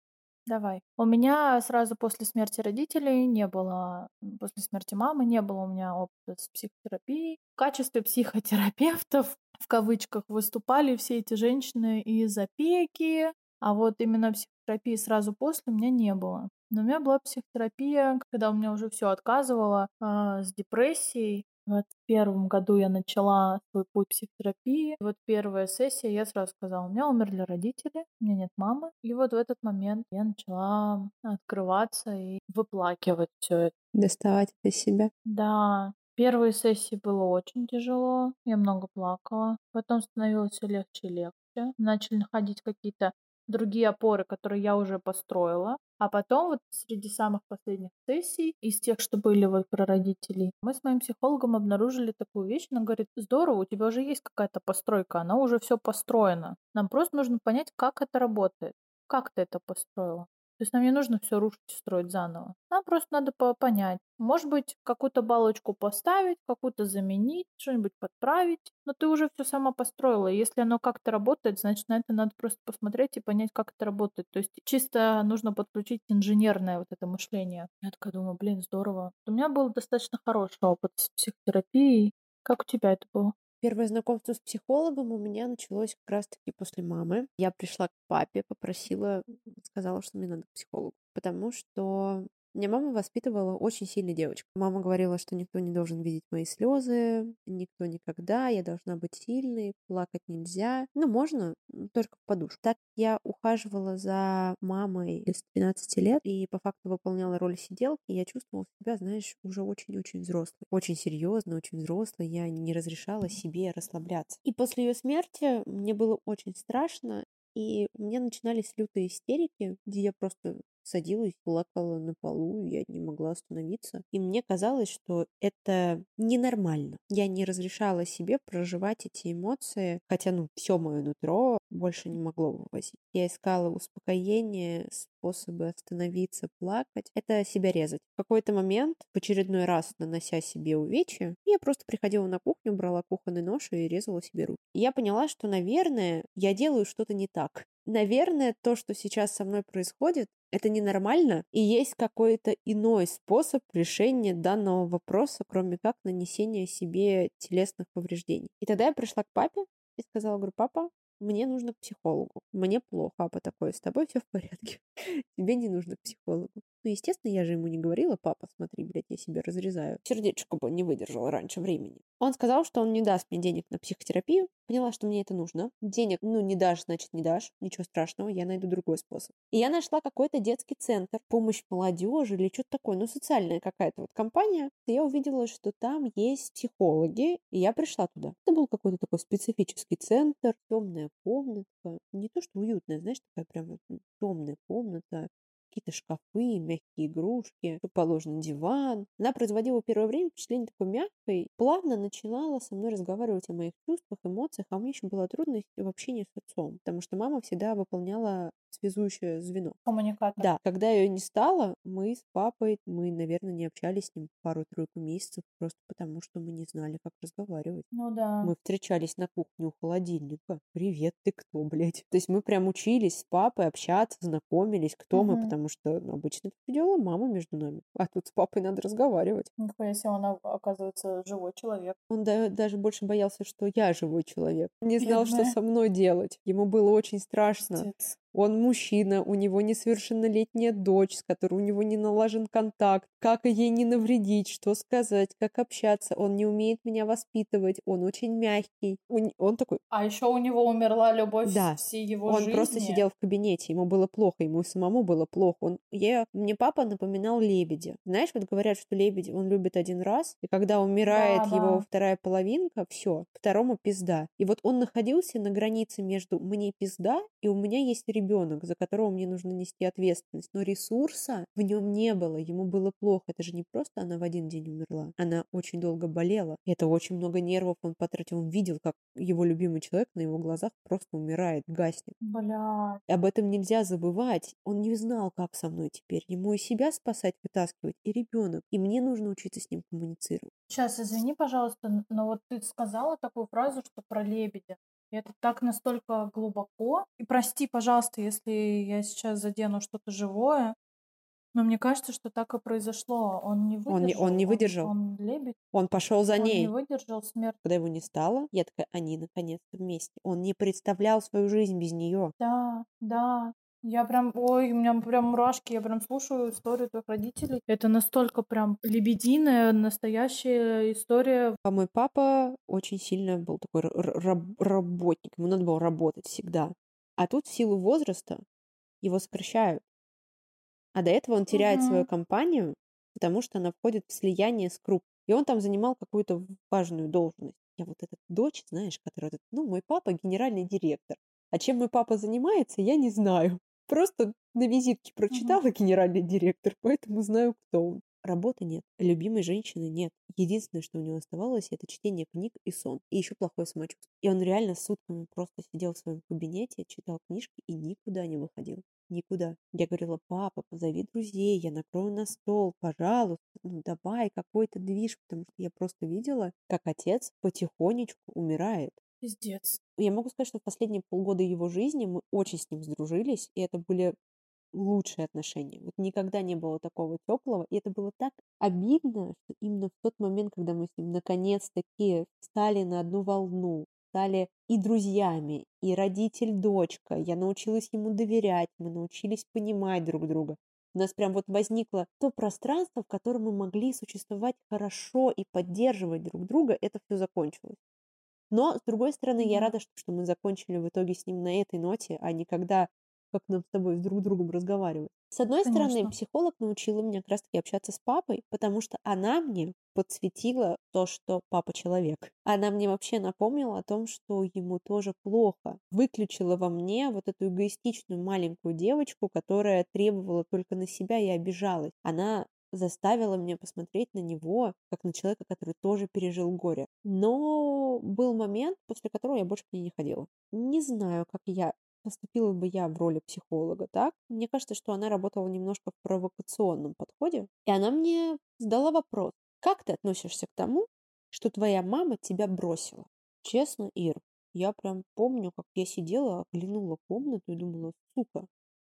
Давай. У меня сразу после смерти родителей не было, после смерти мамы не было у меня опыта с психотерапией. В качестве психотерапевтов, в кавычках, выступали все эти женщины из опеки, а вот именно психотерапии сразу после у меня не было. Но у меня была психотерапия, когда у меня уже все отказывало э, с депрессией. В первом году я начала свой путь психотерапии. Вот первая сессия, я сразу сказала, у меня умерли родители, у меня нет мамы. И вот в этот момент я начала открываться и выплакивать все это. Доставать это себя. Да, Первые сессии было очень тяжело, я много плакала. Потом становилось все легче и легче. Начали находить какие-то другие опоры, которые я уже построила. А потом вот среди самых последних сессий, из тех, что были вот про родителей, мы с моим психологом обнаружили такую вещь. Она говорит, здорово, у тебя уже есть какая-то постройка, она уже все построена. Нам просто нужно понять, как это работает. Как ты это построила? То есть нам не нужно все рушить и строить заново. Нам просто надо понять. Может быть, какую-то балочку поставить, какую-то заменить, что-нибудь подправить. Но ты уже все сама построила. Если оно как-то работает, значит, на это надо просто посмотреть и понять, как это работает. То есть чисто нужно подключить инженерное вот это мышление. Я такая думаю, блин, здорово. У меня был достаточно хороший опыт с психотерапией. Как у тебя это было? Первое знакомство с психологом у меня началось как раз-таки после мамы. Я пришла к папе, попросила, сказала, что мне надо к психологу, потому что меня мама воспитывала очень сильной девочку. Мама говорила, что никто не должен видеть мои слезы, никто никогда, я должна быть сильной, плакать нельзя. Ну, можно, только в подушку. Так я ухаживала за мамой с 13 лет и по факту выполняла роль сиделки. И я чувствовала себя, знаешь, уже очень-очень взрослой. Очень серьезно, очень взрослой. Я не разрешала себе расслабляться. И после ее смерти мне было очень страшно. И у меня начинались лютые истерики, где я просто садилась, плакала на полу, я не могла остановиться. И мне казалось, что это ненормально. Я не разрешала себе проживать эти эмоции, хотя, ну, все мое нутро больше не могло вывозить. Я искала успокоение, способы остановиться, плакать. Это себя резать. В какой-то момент, в очередной раз нанося себе увечья, я просто приходила на кухню, брала кухонный нож и резала себе руки. Я поняла, что, наверное, я делаю что-то не так. Наверное, то, что сейчас со мной происходит, это ненормально, и есть какой-то иной способ решения данного вопроса, кроме как нанесения себе телесных повреждений. И тогда я пришла к папе и сказала, говорю, папа, мне нужно к психологу. Мне плохо. Папа такой, с тобой все в порядке. Тебе не нужно к психологу. Ну, естественно, я же ему не говорила, папа, смотри, блядь, я себе разрезаю. Сердечко бы не выдержало раньше времени. Он сказал, что он не даст мне денег на психотерапию. Поняла, что мне это нужно. Денег, ну, не дашь, значит, не дашь. Ничего страшного, я найду другой способ. И я нашла какой-то детский центр, помощь молодежи или что-то такое, ну, социальная какая-то вот компания. И я увидела, что там есть психологи, и я пришла туда. Это был какой-то такой специфический центр, темная комнатка. Не то, что уютная, знаешь, такая прям темная комната, какие-то шкафы, мягкие игрушки, положен диван. Она производила первое время впечатление такой мягкой, плавно начинала со мной разговаривать о моих чувствах, эмоциях, а мне еще было трудно в общении с отцом, потому что мама всегда выполняла связующее звено. Коммуникатор. Да, когда ее не стало, мы с папой, мы, наверное, не общались с ним пару-тройку месяцев, просто потому что мы не знали, как разговаривать. Ну да. Мы встречались на кухне у холодильника. Привет, ты кто, блядь? То есть мы прям учились с папой общаться, знакомились, кто Мгм. мы, потому что обычно это делала мама между нами. А тут с папой надо разговаривать. Нихуя себе, он, оказывается, живой человек. Он да- даже больше боялся, что я живой человек. Не знал, что Бедная. со мной делать. Ему было очень страшно. Пиздец. Он мужчина, у него несовершеннолетняя дочь, с которой у него не налажен контакт. Как ей не навредить, что сказать, как общаться. Он не умеет меня воспитывать, он очень мягкий. Он, он такой, А еще у него умерла любовь Да. всей его он жизни. просто сидел в кабинете, ему было плохо, ему самому было плохо. Он, я, мне папа напоминал лебедя. Знаешь, вот говорят, что лебедь он любит один раз, и когда умирает Да, его да. вторая половинка, все, второму пизда. И вот он находился на границе между мне пизда и у меня есть ребенок, за которого мне нужно нести ответственность. Но ресурса в нем не было, ему было плохо. Это же не просто она в один день умерла, она очень долго болела. И это очень много нервов он потратил. Он видел, как его любимый человек на его глазах просто умирает, гаснет. Бля. И об этом нельзя забывать. Он не знал, как со мной теперь. Ему и себя спасать, вытаскивать, и ребенок. И мне нужно учиться с ним коммуницировать. Сейчас, извини, пожалуйста, но вот ты сказала такую фразу, что про лебедя. Это так настолько глубоко. И прости, пожалуйста, если я сейчас задену что-то живое, но мне кажется, что так и произошло. Он не выдержал. Он не- он не выдержал. Он, лебедь. Он пошел за он ней. не выдержал смерть. Когда его не стало, я такая, они наконец-то вместе. Он не представлял свою жизнь без нее. Да, да. Я прям, ой, у меня прям мурашки, я прям слушаю историю твоих родителей. Это настолько прям лебединая, настоящая история. А мой папа очень сильно был такой раб- работник. Ему надо было работать всегда. А тут в силу возраста его сокращают. А до этого он теряет Мгм. свою компанию, потому что она входит в слияние с круп. И он там занимал какую-то важную должность. Я вот эта дочь, знаешь, которая, вот, ну, мой папа генеральный директор. А чем мой папа занимается, я не знаю. Просто на визитке прочитала генеральный директор, поэтому знаю, кто он. Работы нет, любимой женщины нет. Единственное, что у него оставалось, это чтение книг и сон. И еще плохое самочувствие. И он реально сутками просто сидел в своем кабинете, читал книжки и никуда не выходил. Никуда. Я говорила, папа, позови друзей, я накрою на стол, пожалуйста, ну давай какой-то движ, потому что я просто видела, как отец потихонечку умирает. Пиздец. Я могу сказать, что в последние полгода его жизни мы очень с ним сдружились, и это были лучшие отношения. Вот никогда не было такого теплого, и это было так обидно, что именно в тот момент, когда мы с ним наконец-таки стали на одну волну, стали и друзьями, и родитель-дочка, я научилась ему доверять, мы научились понимать друг друга. У нас прям вот возникло то пространство, в котором мы могли существовать хорошо и поддерживать друг друга, это все закончилось. Но, с другой стороны, я Да. рада, что, что мы закончили в итоге с ним на этой ноте, а не когда, как нам с тобой с друг другом разговаривать. С одной стороны, Конечно. психолог научила меня как раз-таки общаться с папой, потому что она мне подсветила то, что папа человек. Она мне вообще напомнила о том, что ему тоже плохо. Выключила во мне вот эту эгоистичную маленькую девочку, которая требовала только на себя и обижалась. Она заставила меня посмотреть на него, как на человека, который тоже пережил горе. Но был момент, после которого я больше к ней не ходила. Не знаю, как я поступила бы я в роли психолога, так? Мне кажется, что она работала немножко в провокационном подходе. И она мне задала вопрос. Как ты относишься к тому, что твоя мама тебя бросила? Честно, Ир, я прям помню, как я сидела, оглянула комнату и думала, сука,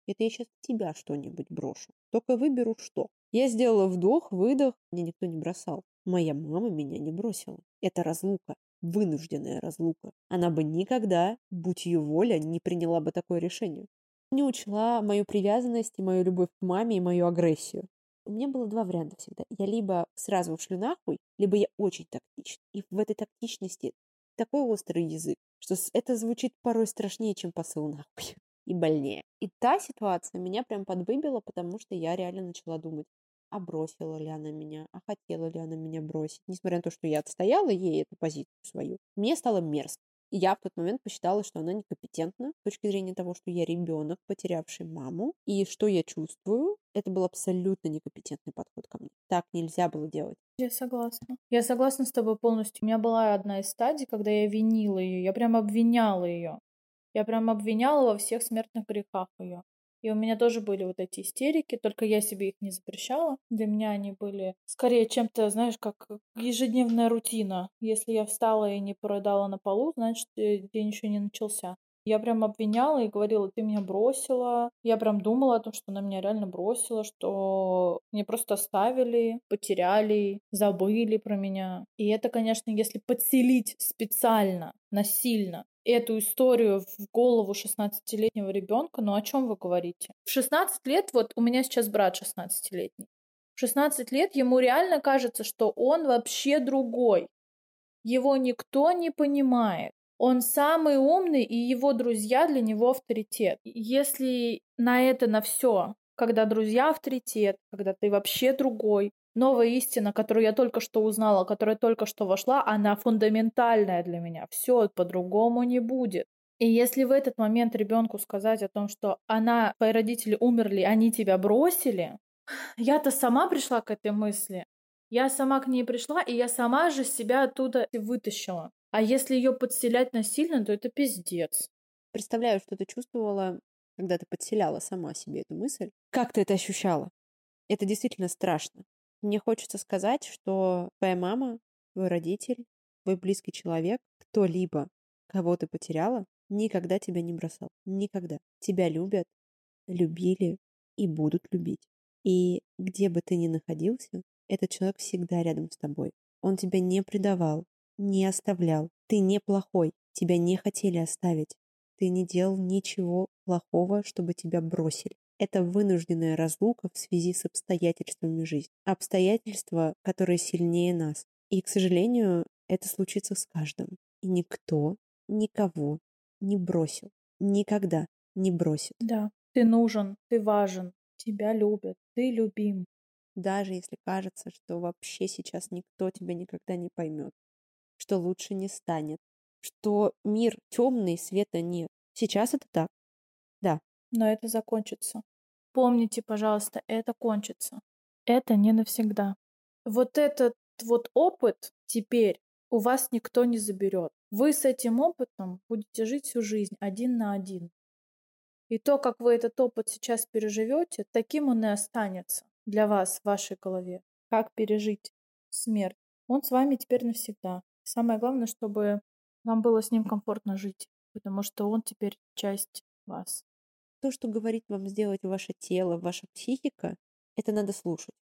это я сейчас тебя что-нибудь брошу. Только выберу что. Я сделала вдох, выдох. Меня никто не бросал. Моя мама меня не бросила. Это разлука. Вынужденная разлука. Она бы никогда, будь ее воля, не приняла бы такое решение. не учла мою привязанность и мою любовь к маме и мою агрессию. У меня было два варианта всегда. Я либо сразу ушлю нахуй, либо я очень тактична. И в этой тактичности такой острый язык, что это звучит порой страшнее, чем посыл нахуй. И больнее. И та ситуация меня прям подвыбила, потому что я реально начала думать, а бросила ли она меня, а хотела ли она меня бросить. Несмотря на то, что я отстояла ей эту позицию свою, мне стало мерзко. И я в тот момент посчитала, что она некомпетентна с точки зрения того, что я ребенок, потерявший маму, и что я чувствую, это был абсолютно некомпетентный подход ко мне. Так нельзя было делать. Я согласна. Я согласна с тобой полностью. У меня была одна из стадий, когда я винила ее, я прям обвиняла ее. Я прям обвиняла во всех смертных грехах ее. И у меня тоже были вот эти истерики, только я себе их не запрещала. Для меня они были скорее чем-то, знаешь, как ежедневная рутина. Если я встала и не продала на полу, значит, э, день еще не начался. Я прям обвиняла и говорила, ты меня бросила. Я прям думала о том, что она меня реально бросила, что мне просто оставили, потеряли, забыли про меня. И это, конечно, если подселить специально, насильно эту историю в голову 16-летнего ребенка, ну о чем вы говорите? В 16 лет, вот у меня сейчас брат 16-летний, в 16 лет ему реально кажется, что он вообще другой. Его никто не понимает. Он самый умный, и его друзья для него авторитет. Если на это, на все, когда друзья авторитет, когда ты вообще другой, новая истина, которую я только что узнала, которая только что вошла, она фундаментальная для меня. Все по-другому не будет. И если в этот момент ребенку сказать о том, что она, твои родители умерли, они тебя бросили, я-то сама пришла к этой мысли. Я сама к ней пришла, и я сама же себя оттуда вытащила. А если ее подселять насильно, то это пиздец. Представляю, что ты чувствовала, когда ты подселяла сама себе эту мысль. Как ты это ощущала? Это действительно страшно. Мне хочется сказать, что твоя мама, твой родитель, твой близкий человек, кто-либо, кого ты потеряла, никогда тебя не бросал. Никогда. Тебя любят, любили и будут любить. И где бы ты ни находился, этот человек всегда рядом с тобой. Он тебя не предавал, не оставлял. Ты не плохой, тебя не хотели оставить. Ты не делал ничего плохого, чтобы тебя бросили. Это вынужденная разлука в связи с обстоятельствами жизни. Обстоятельства, которые сильнее нас. И, к сожалению, это случится с каждым. И никто никого не бросил. Никогда не бросит. Да, ты нужен, ты важен, тебя любят, ты любим. Даже если кажется, что вообще сейчас никто тебя никогда не поймет, что лучше не станет, что мир темный, света нет. Сейчас это так. Да, но это закончится. Помните, пожалуйста, это кончится. Это не навсегда. Вот этот вот опыт теперь у вас никто не заберет. Вы с этим опытом будете жить всю жизнь один на один. И то, как вы этот опыт сейчас переживете, таким он и останется для вас в вашей голове. Как пережить смерть. Он с вами теперь навсегда. Самое главное, чтобы вам было с ним комфортно жить, потому что он теперь часть вас то, что говорит вам сделать ваше тело, ваша психика, это надо слушать.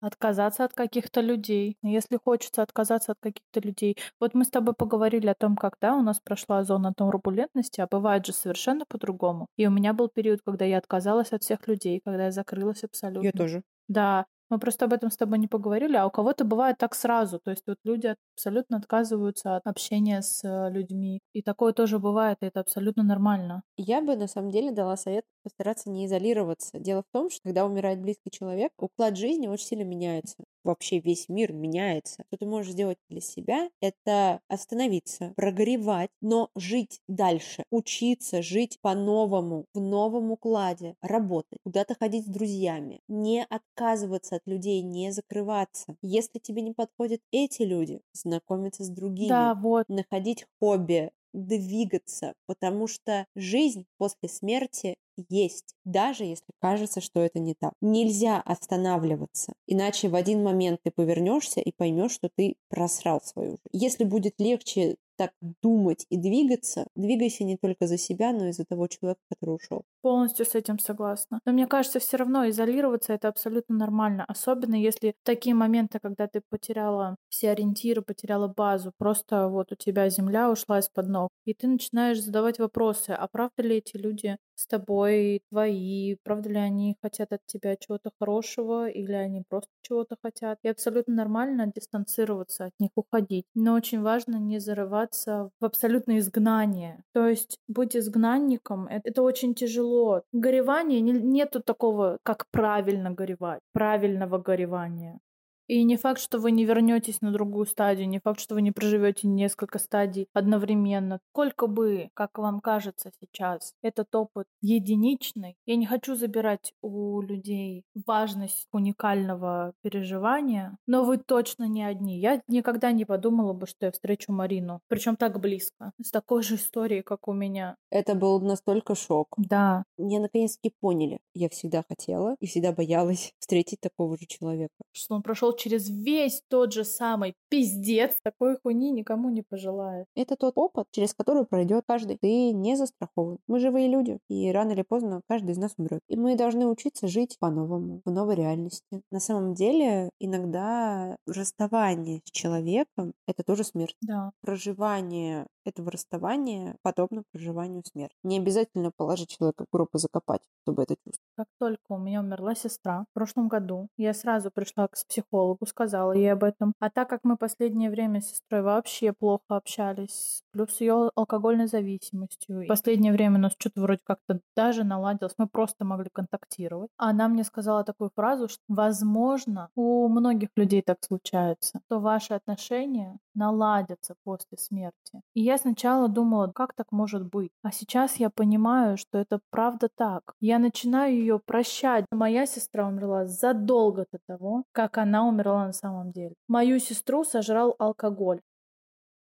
Отказаться от каких-то людей. Если хочется отказаться от каких-то людей. Вот мы с тобой поговорили о том, когда у нас прошла зона турбулентности, а бывает же совершенно по-другому. И у меня был период, когда я отказалась от всех людей, когда я закрылась абсолютно. Я тоже. Да, мы просто об этом с тобой не поговорили, а у кого-то бывает так сразу. То есть вот люди абсолютно отказываются от общения с людьми. И такое тоже бывает, и это абсолютно нормально. Я бы на самом деле дала совет постараться не изолироваться. Дело в том, что когда умирает близкий человек, уклад жизни очень сильно меняется. Вообще весь мир меняется. Что ты можешь сделать для себя, это остановиться, прогревать, но жить дальше, учиться жить по-новому, в новом укладе, работать, куда-то ходить с друзьями, не отказываться от людей, не закрываться. Если тебе не подходят эти люди, знакомиться с другими, да, вот. находить хобби, двигаться, потому что жизнь после смерти есть, даже если кажется, что это не так. Нельзя останавливаться, иначе в один момент ты повернешься и поймешь, что ты просрал свою жизнь. Если будет легче так думать и двигаться, двигайся не только за себя, но и за того человека, который ушел. Полностью с этим согласна. Но мне кажется, все равно изолироваться это абсолютно нормально. Особенно если такие моменты, когда ты потеряла все ориентиры, потеряла базу, просто вот у тебя земля ушла из-под ног, и ты начинаешь задавать вопросы, а правда ли эти люди с тобой твои, правда ли они хотят от тебя чего-то хорошего или они просто чего-то хотят. И абсолютно нормально дистанцироваться от них, уходить. Но очень важно не зарываться в абсолютное изгнание. То есть быть изгнанником — это очень тяжело. Горевание, нету такого, как правильно горевать, правильного горевания. И не факт, что вы не вернетесь на другую стадию, не факт, что вы не проживете несколько стадий одновременно. Сколько бы, как вам кажется сейчас, этот опыт единичный, я не хочу забирать у людей важность уникального переживания, но вы точно не одни. Я никогда не подумала бы, что я встречу Марину, причем так близко, с такой же историей, как у меня. Это был настолько шок. Да. Меня наконец-таки поняли. Я всегда хотела и всегда боялась встретить такого же человека. Что он прошел через весь тот же самый пиздец, такой хуйни никому не пожелает. Это тот опыт, через который пройдет каждый. Ты не застрахован. Мы живые люди, и рано или поздно каждый из нас умрет. И мы должны учиться жить по-новому, в новой реальности. На самом деле, иногда расставание с человеком — это тоже смерть. Да. Проживание этого расставания подобно проживанию смерти. Не обязательно положить человека в гроб и закопать, чтобы это чувствовать. Как только у меня умерла сестра в прошлом году, я сразу пришла к психологу, сказала ей об этом. А так как мы последнее время с сестрой вообще плохо общались, плюс ее алкогольной зависимостью, в последнее время у нас что-то вроде как-то даже наладилось, мы просто могли контактировать. Она мне сказала такую фразу, что, возможно, у многих людей так случается, то ваши отношения наладятся после смерти. И я сначала думала, как так может быть? А сейчас я понимаю, что это правда так. Я начинаю ее прощать. Моя сестра умерла задолго до того, как она умерла на самом деле. Мою сестру сожрал алкоголь.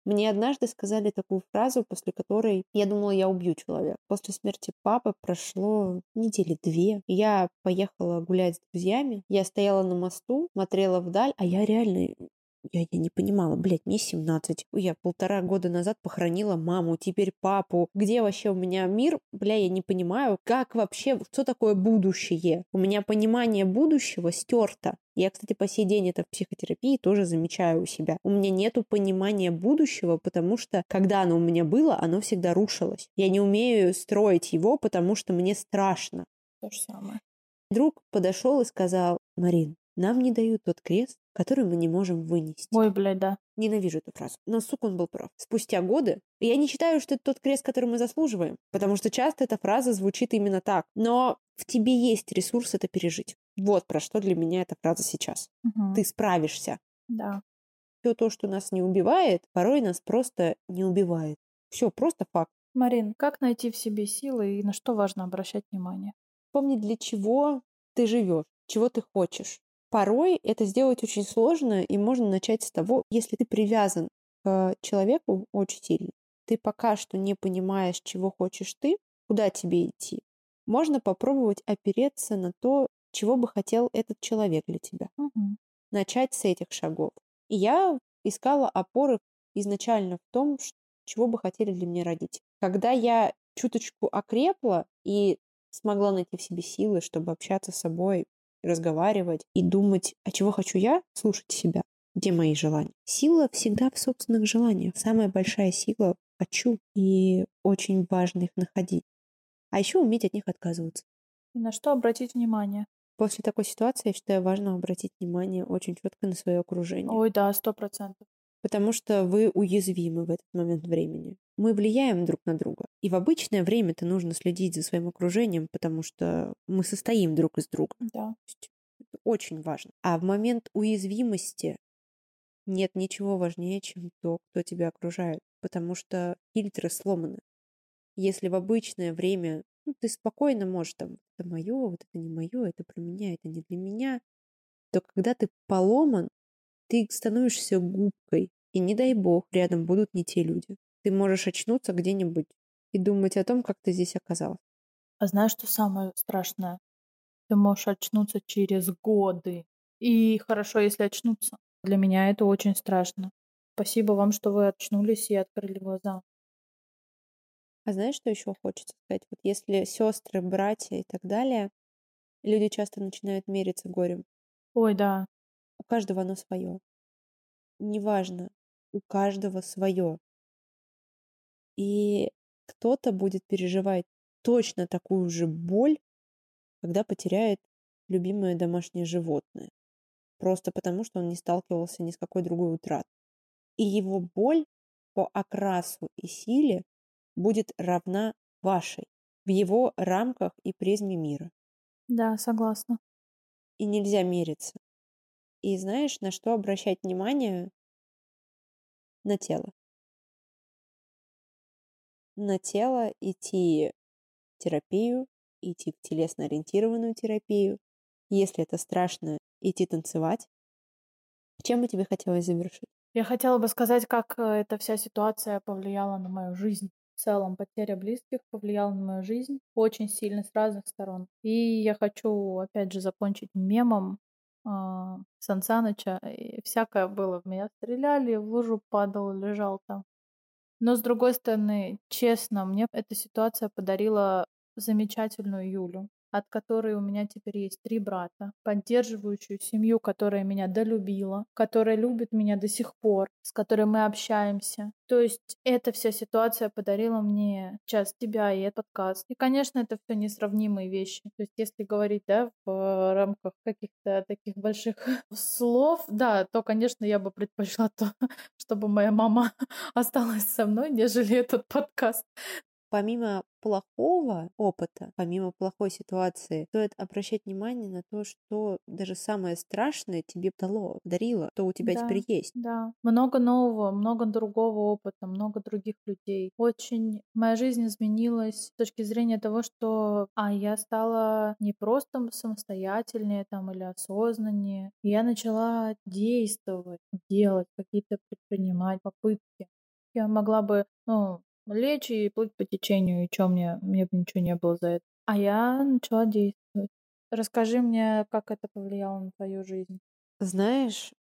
Мне однажды сказали такую фразу, после которой я думала, я убью человека. После смерти папы прошло недели две. Я поехала гулять с друзьями. Я стояла на мосту, смотрела вдаль, а я реально я, я не понимала, блядь, мне 17. Я полтора года назад похоронила маму, теперь папу. Где вообще у меня мир? Бля, я не понимаю, как вообще, что такое будущее? У меня понимание будущего стерто. Я, кстати, по сей день это в психотерапии тоже замечаю у себя. У меня нету понимания будущего, потому что, когда оно у меня было, оно всегда рушилось. Я не умею строить его, потому что мне страшно. То же самое. Друг подошел и сказал, Марин, нам не дают тот крест, который мы не можем вынести. Ой, блядь, да. Ненавижу эту фразу. Но, сука, он был прав. Спустя годы, я не считаю, что это тот крест, который мы заслуживаем, потому что часто эта фраза звучит именно так. Но в тебе есть ресурс это пережить. Вот про что для меня эта фраза сейчас. Угу. Ты справишься. Да. Все то, что нас не убивает, порой нас просто не убивает. Все, просто факт. Марин, как найти в себе силы и на что важно обращать внимание? Помни, для чего ты живешь, чего ты хочешь. Порой это сделать очень сложно, и можно начать с того, если ты привязан к человеку очень сильно, ты пока что не понимаешь, чего хочешь ты, куда тебе идти, можно попробовать опереться на то, чего бы хотел этот человек для тебя. Угу. Начать с этих шагов. И я искала опоры изначально в том, чего бы хотели для меня родители. Когда я чуточку окрепла и смогла найти в себе силы, чтобы общаться с собой, разговаривать и думать, а чего хочу я, слушать себя, где мои желания. Сила всегда в собственных желаниях. Самая большая сила — хочу, и очень важно их находить. А еще уметь от них отказываться. И на что обратить внимание? После такой ситуации, я считаю, важно обратить внимание очень четко на свое окружение. Ой, да, сто процентов. Потому что вы уязвимы в этот момент времени. Мы влияем друг на друга. И в обычное время-то нужно следить за своим окружением, потому что мы состоим друг из друга. Да. Это очень важно. А в момент уязвимости нет ничего важнее, чем то, кто тебя окружает, потому что фильтры сломаны. Если в обычное время ну, ты спокойно можешь там, это мое, вот это не мое, это про меня, это не для меня, то когда ты поломан, ты становишься губкой, и не дай бог, рядом будут не те люди. Ты можешь очнуться где-нибудь и думать о том, как ты здесь оказался. А знаешь, что самое страшное? Ты можешь очнуться через годы. И хорошо, если очнуться. Для меня это очень страшно. Спасибо вам, что вы очнулись и открыли глаза. А знаешь, что еще хочется сказать? Вот если сестры, братья и так далее, люди часто начинают мериться горем. Ой, да. У каждого оно свое. Неважно, у каждого свое. И кто-то будет переживать точно такую же боль, когда потеряет любимое домашнее животное. Просто потому, что он не сталкивался ни с какой другой утратой. И его боль по окрасу и силе будет равна вашей в его рамках и призме мира. Да, согласна. И нельзя мериться. И знаешь, на что обращать внимание? На тело. На тело идти в терапию, идти в телесно-ориентированную терапию. Если это страшно, идти танцевать. Чем бы тебе хотелось завершить? Я хотела бы сказать, как э, эта вся ситуация повлияла на мою жизнь. В целом, потеря близких повлияла на мою жизнь очень сильно с разных сторон. И я хочу, опять же, закончить мемом э, Сан Саныча. И всякое было. В меня стреляли, в лужу падал, лежал там. Но, с другой стороны, честно, мне эта ситуация подарила замечательную Юлю от которой у меня теперь есть три брата, поддерживающую семью, которая меня долюбила, которая любит меня до сих пор, с которой мы общаемся. То есть эта вся ситуация подарила мне час тебя и этот подкаст. И, конечно, это все несравнимые вещи. То есть если говорить, да, в рамках каких-то таких больших слов, да, то, конечно, я бы предпочла то, чтобы моя мама осталась со мной, нежели этот подкаст помимо плохого опыта, помимо плохой ситуации, стоит обращать внимание на то, что даже самое страшное тебе дало, дарило, то у тебя да, теперь есть. Да, много нового, много другого опыта, много других людей. Очень моя жизнь изменилась с точки зрения того, что а я стала не просто самостоятельнее там или осознаннее, я начала действовать, делать какие-то предпринимать попытки. Я могла бы, ну, лечь и плыть по течению, и чё мне, мне бы ничего не было за это. А я начала действовать. Расскажи мне, как это повлияло на твою жизнь. Знаешь,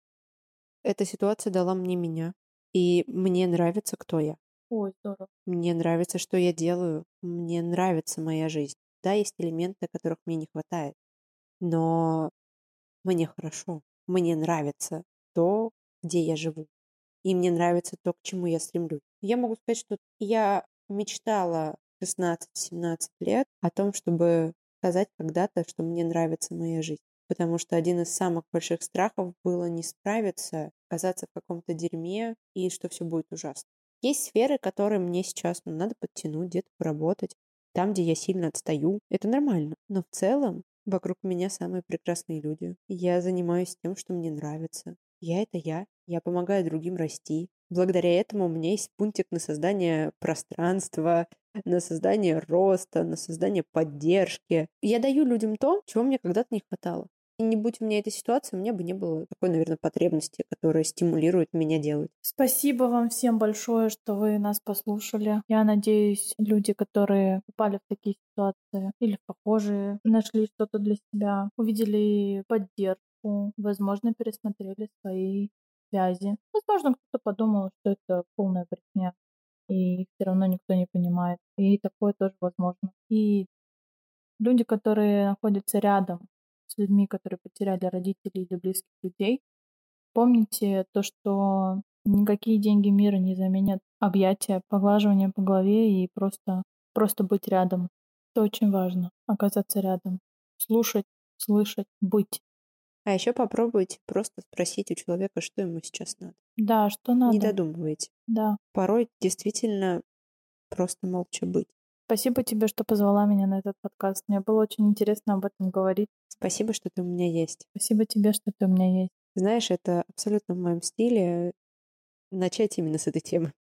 эта ситуация дала мне меня. И мне нравится, кто я. Ой, здорово. Мне нравится, что я делаю. Мне нравится моя жизнь. Да, есть элементы, которых мне не хватает. Но мне хорошо. Мне нравится то, где я живу. И мне нравится то, к чему я стремлюсь. Я могу сказать, что я мечтала 16-17 лет о том, чтобы сказать когда-то, что мне нравится моя жизнь. Потому что один из самых больших страхов было не справиться, оказаться в каком-то дерьме и что все будет ужасно. Есть сферы, которые мне сейчас ну, надо подтянуть, где-то поработать. Там, где я сильно отстаю, это нормально. Но в целом вокруг меня самые прекрасные люди. Я занимаюсь тем, что мне нравится. Я — это я. Я помогаю другим расти. Благодаря этому у меня есть пунктик на создание пространства, на создание роста, на создание поддержки. Я даю людям то, чего мне когда-то не хватало. И не будь у меня этой ситуации, у меня бы не было такой, наверное, потребности, которая стимулирует меня делать. Спасибо вам всем большое, что вы нас послушали. Я надеюсь, люди, которые попали в такие ситуации или в похожие, нашли что-то для себя, увидели поддержку, возможно, пересмотрели свои связи. Возможно, кто-то подумал, что это полная брехня, и все равно никто не понимает. И такое тоже возможно. И люди, которые находятся рядом с людьми, которые потеряли родителей или близких людей, помните то, что никакие деньги мира не заменят объятия, поглаживание по голове и просто, просто быть рядом. Это очень важно, оказаться рядом, слушать, слышать, быть. А еще попробуйте просто спросить у человека, что ему сейчас надо. Да, что надо. Не додумывайте. Да. Порой действительно просто молча быть. Спасибо тебе, что позвала меня на этот подкаст. Мне было очень интересно об этом говорить. Спасибо, что ты у меня есть. Спасибо тебе, что ты у меня есть. Знаешь, это абсолютно в моем стиле начать именно с этой темы.